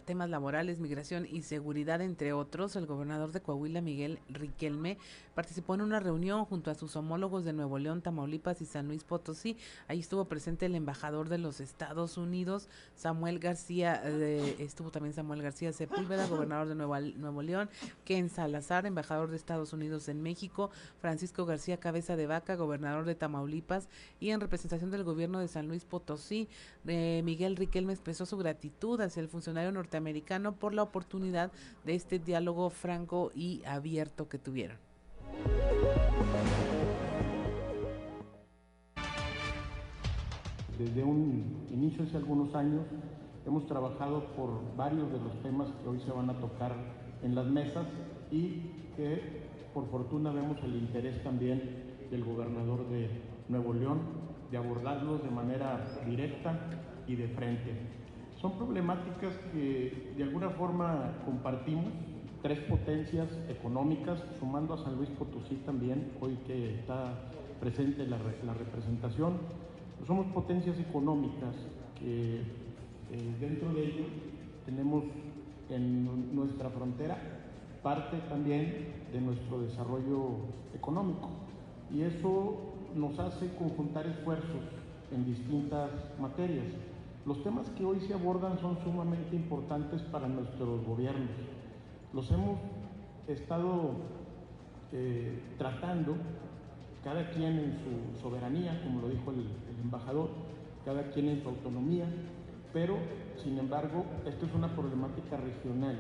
temas laborales, migración y seguridad, entre otros. El gobernador de Coahuila, Miguel Riquelme, participó en una reunión junto a sus homólogos de Nuevo León, Tamaulipas y San Luis Potosí. Ahí estuvo presente el embajador de los Estados Unidos, Samuel García, estuvo también Samuel García Sepúlveda, gobernador de Nuevo, Nuevo León, Ken Salazar, embajador de Estados Unidos en México, Francisco García Cabeza de Vaca, gobernador de Tamaulipas, y en representación del gobierno de San Luis Potosí, Miguel Riquelme expresó su gratitud hacia el funcionario norteamericano por la oportunidad de este diálogo franco y abierto que tuvieron. Desde un inicio hace algunos años hemos trabajado por varios de los temas que hoy se van a tocar en las mesas y que por fortuna vemos el interés también del gobernador de Nuevo León de abordarlos de manera directa y de frente. Son problemáticas que de alguna forma compartimos, tres potencias económicas, sumando a San Luis Potosí también, hoy que está presente la, la representación. somos potencias económicas que eh, dentro de ello tenemos en nuestra frontera parte también de nuestro desarrollo económico. Y eso nos hace conjuntar esfuerzos en distintas materias. Los temas que hoy se abordan son sumamente importantes para nuestros gobiernos. Los hemos estado eh, tratando, cada quien en su soberanía, como lo dijo el, el embajador, cada quien en su autonomía, pero sin embargo, esto es una problemática regional.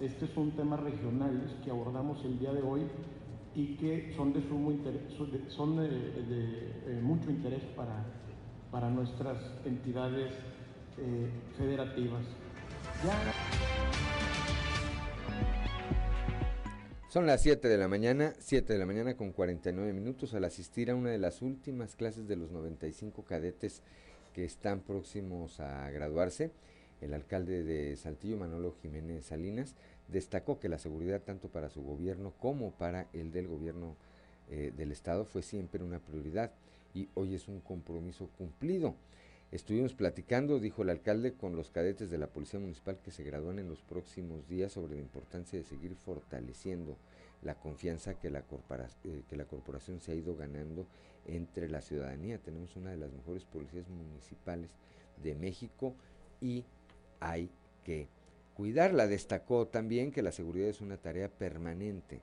Este es un tema regional que abordamos el día de hoy y que son de, sumo interés, de, eh, mucho interés para, para nuestras entidades eh, federativas. Son las 7 de la mañana, 7 de la mañana con 49 minutos al asistir a una de las últimas clases de los 95 cadetes que están próximos a graduarse. El alcalde de Saltillo, Manolo Jiménez Salinas, destacó que la seguridad tanto para su gobierno como para el del gobierno eh, del Estado fue siempre una prioridad y hoy es un compromiso cumplido. Estuvimos platicando, dijo el alcalde, con los cadetes de la Policía Municipal que se gradúan en los próximos días sobre la importancia de seguir fortaleciendo la confianza que la, eh, que la corporación se ha ido ganando entre la ciudadanía. Tenemos una de las mejores policías municipales de México y hay que cuidarla. Destacó también que la seguridad es una tarea permanente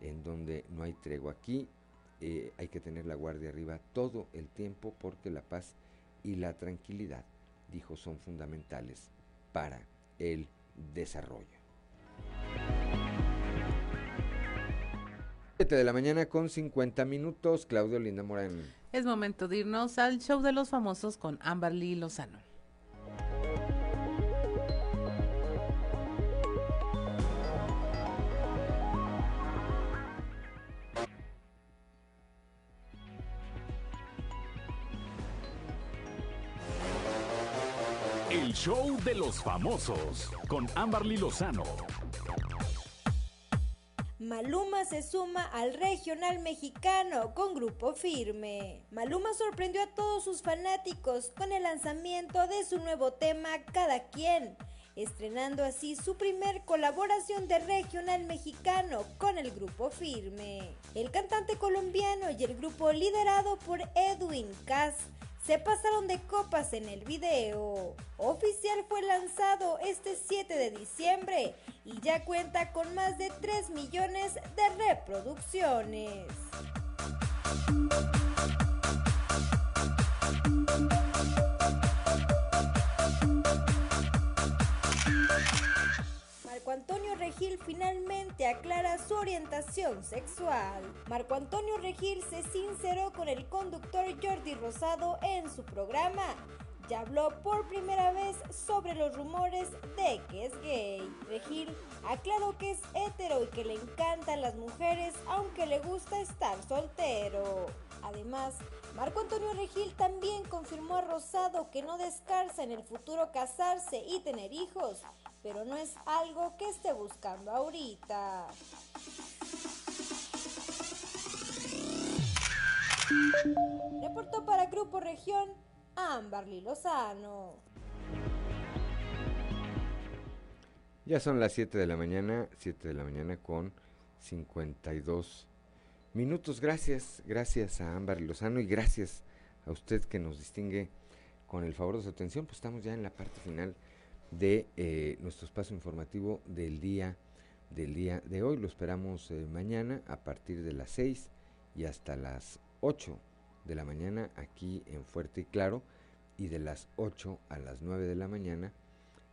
en donde no hay tregua. Aquí eh, hay que tener la guardia arriba todo el tiempo porque la paz y la tranquilidad, dijo, son fundamentales para el desarrollo. 7 de la mañana con 50 minutos, Claudio Linda Morán. Es momento de irnos al show de los famosos con Amberly Lozano. De los famosos con Amberly Lozano. Maluma se suma al regional mexicano con grupo firme. Maluma sorprendió a todos sus fanáticos con el lanzamiento de su nuevo tema Cada quien, estrenando así su primer colaboración de regional mexicano con el grupo firme. El cantante colombiano y el grupo liderado por Edwin Cass se pasaron de copas en el video. Oficial fue lanzado este 7 de diciembre y ya cuenta con más de 3 millones de reproducciones. Regil finalmente aclara su orientación sexual. Marco Antonio Regil se sinceró con el conductor Jordi Rosado en su programa. Ya habló por primera vez sobre los rumores de que es gay. Regil aclaró que es hetero y que le encantan las mujeres aunque le gusta estar soltero. Además, Marco Antonio Regil también confirmó a Rosado que no descarta en el futuro casarse y tener hijos, pero no es algo que esté buscando ahorita. Reportó para Grupo Región Amberly Lozano. Ya son las 7 de la mañana, 7 de la mañana con 52 minutos. Gracias, gracias a Ámbar Lozano y gracias a usted que nos distingue con el favor de su atención. Pues estamos ya en la parte final de eh, nuestro espacio informativo del día del día de hoy. Lo esperamos eh, mañana a partir de las 6 y hasta las 8 de la mañana aquí en Fuerte y Claro y de las 8 a las 9 de la mañana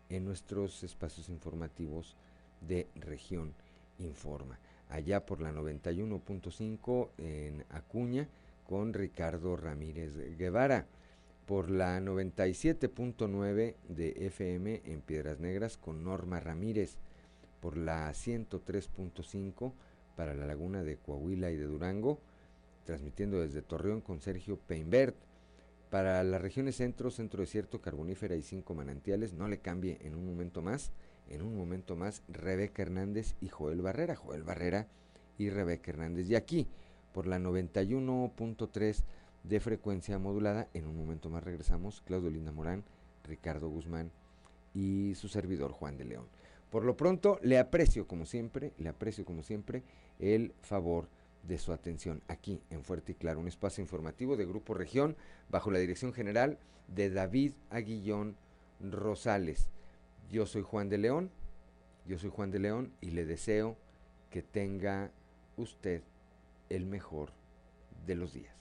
en nuestros espacios informativos de región Informa. Allá por la 91.5 en Acuña con Ricardo Ramírez Guevara por la 97.9 de FM en Piedras Negras con Norma Ramírez, por la 103.5 para la laguna de Coahuila y de Durango, transmitiendo desde Torreón con Sergio Peinbert, para las regiones centro, centro desierto, carbonífera y cinco manantiales, no le cambie en un momento más, en un momento más, Rebeca Hernández y Joel Barrera, Joel Barrera y Rebeca Hernández. Y aquí, por la 91.3 de frecuencia modulada. En un momento más regresamos, Claudio Linda Morán, Ricardo Guzmán y su servidor Juan de León. Por lo pronto, le aprecio como siempre, le aprecio como siempre el favor de su atención aquí en Fuerte y Claro, un espacio informativo de Grupo Región bajo la dirección general de David Aguillón Rosales. Yo soy Juan de León, yo soy Juan de León y le deseo que tenga usted el mejor de los días.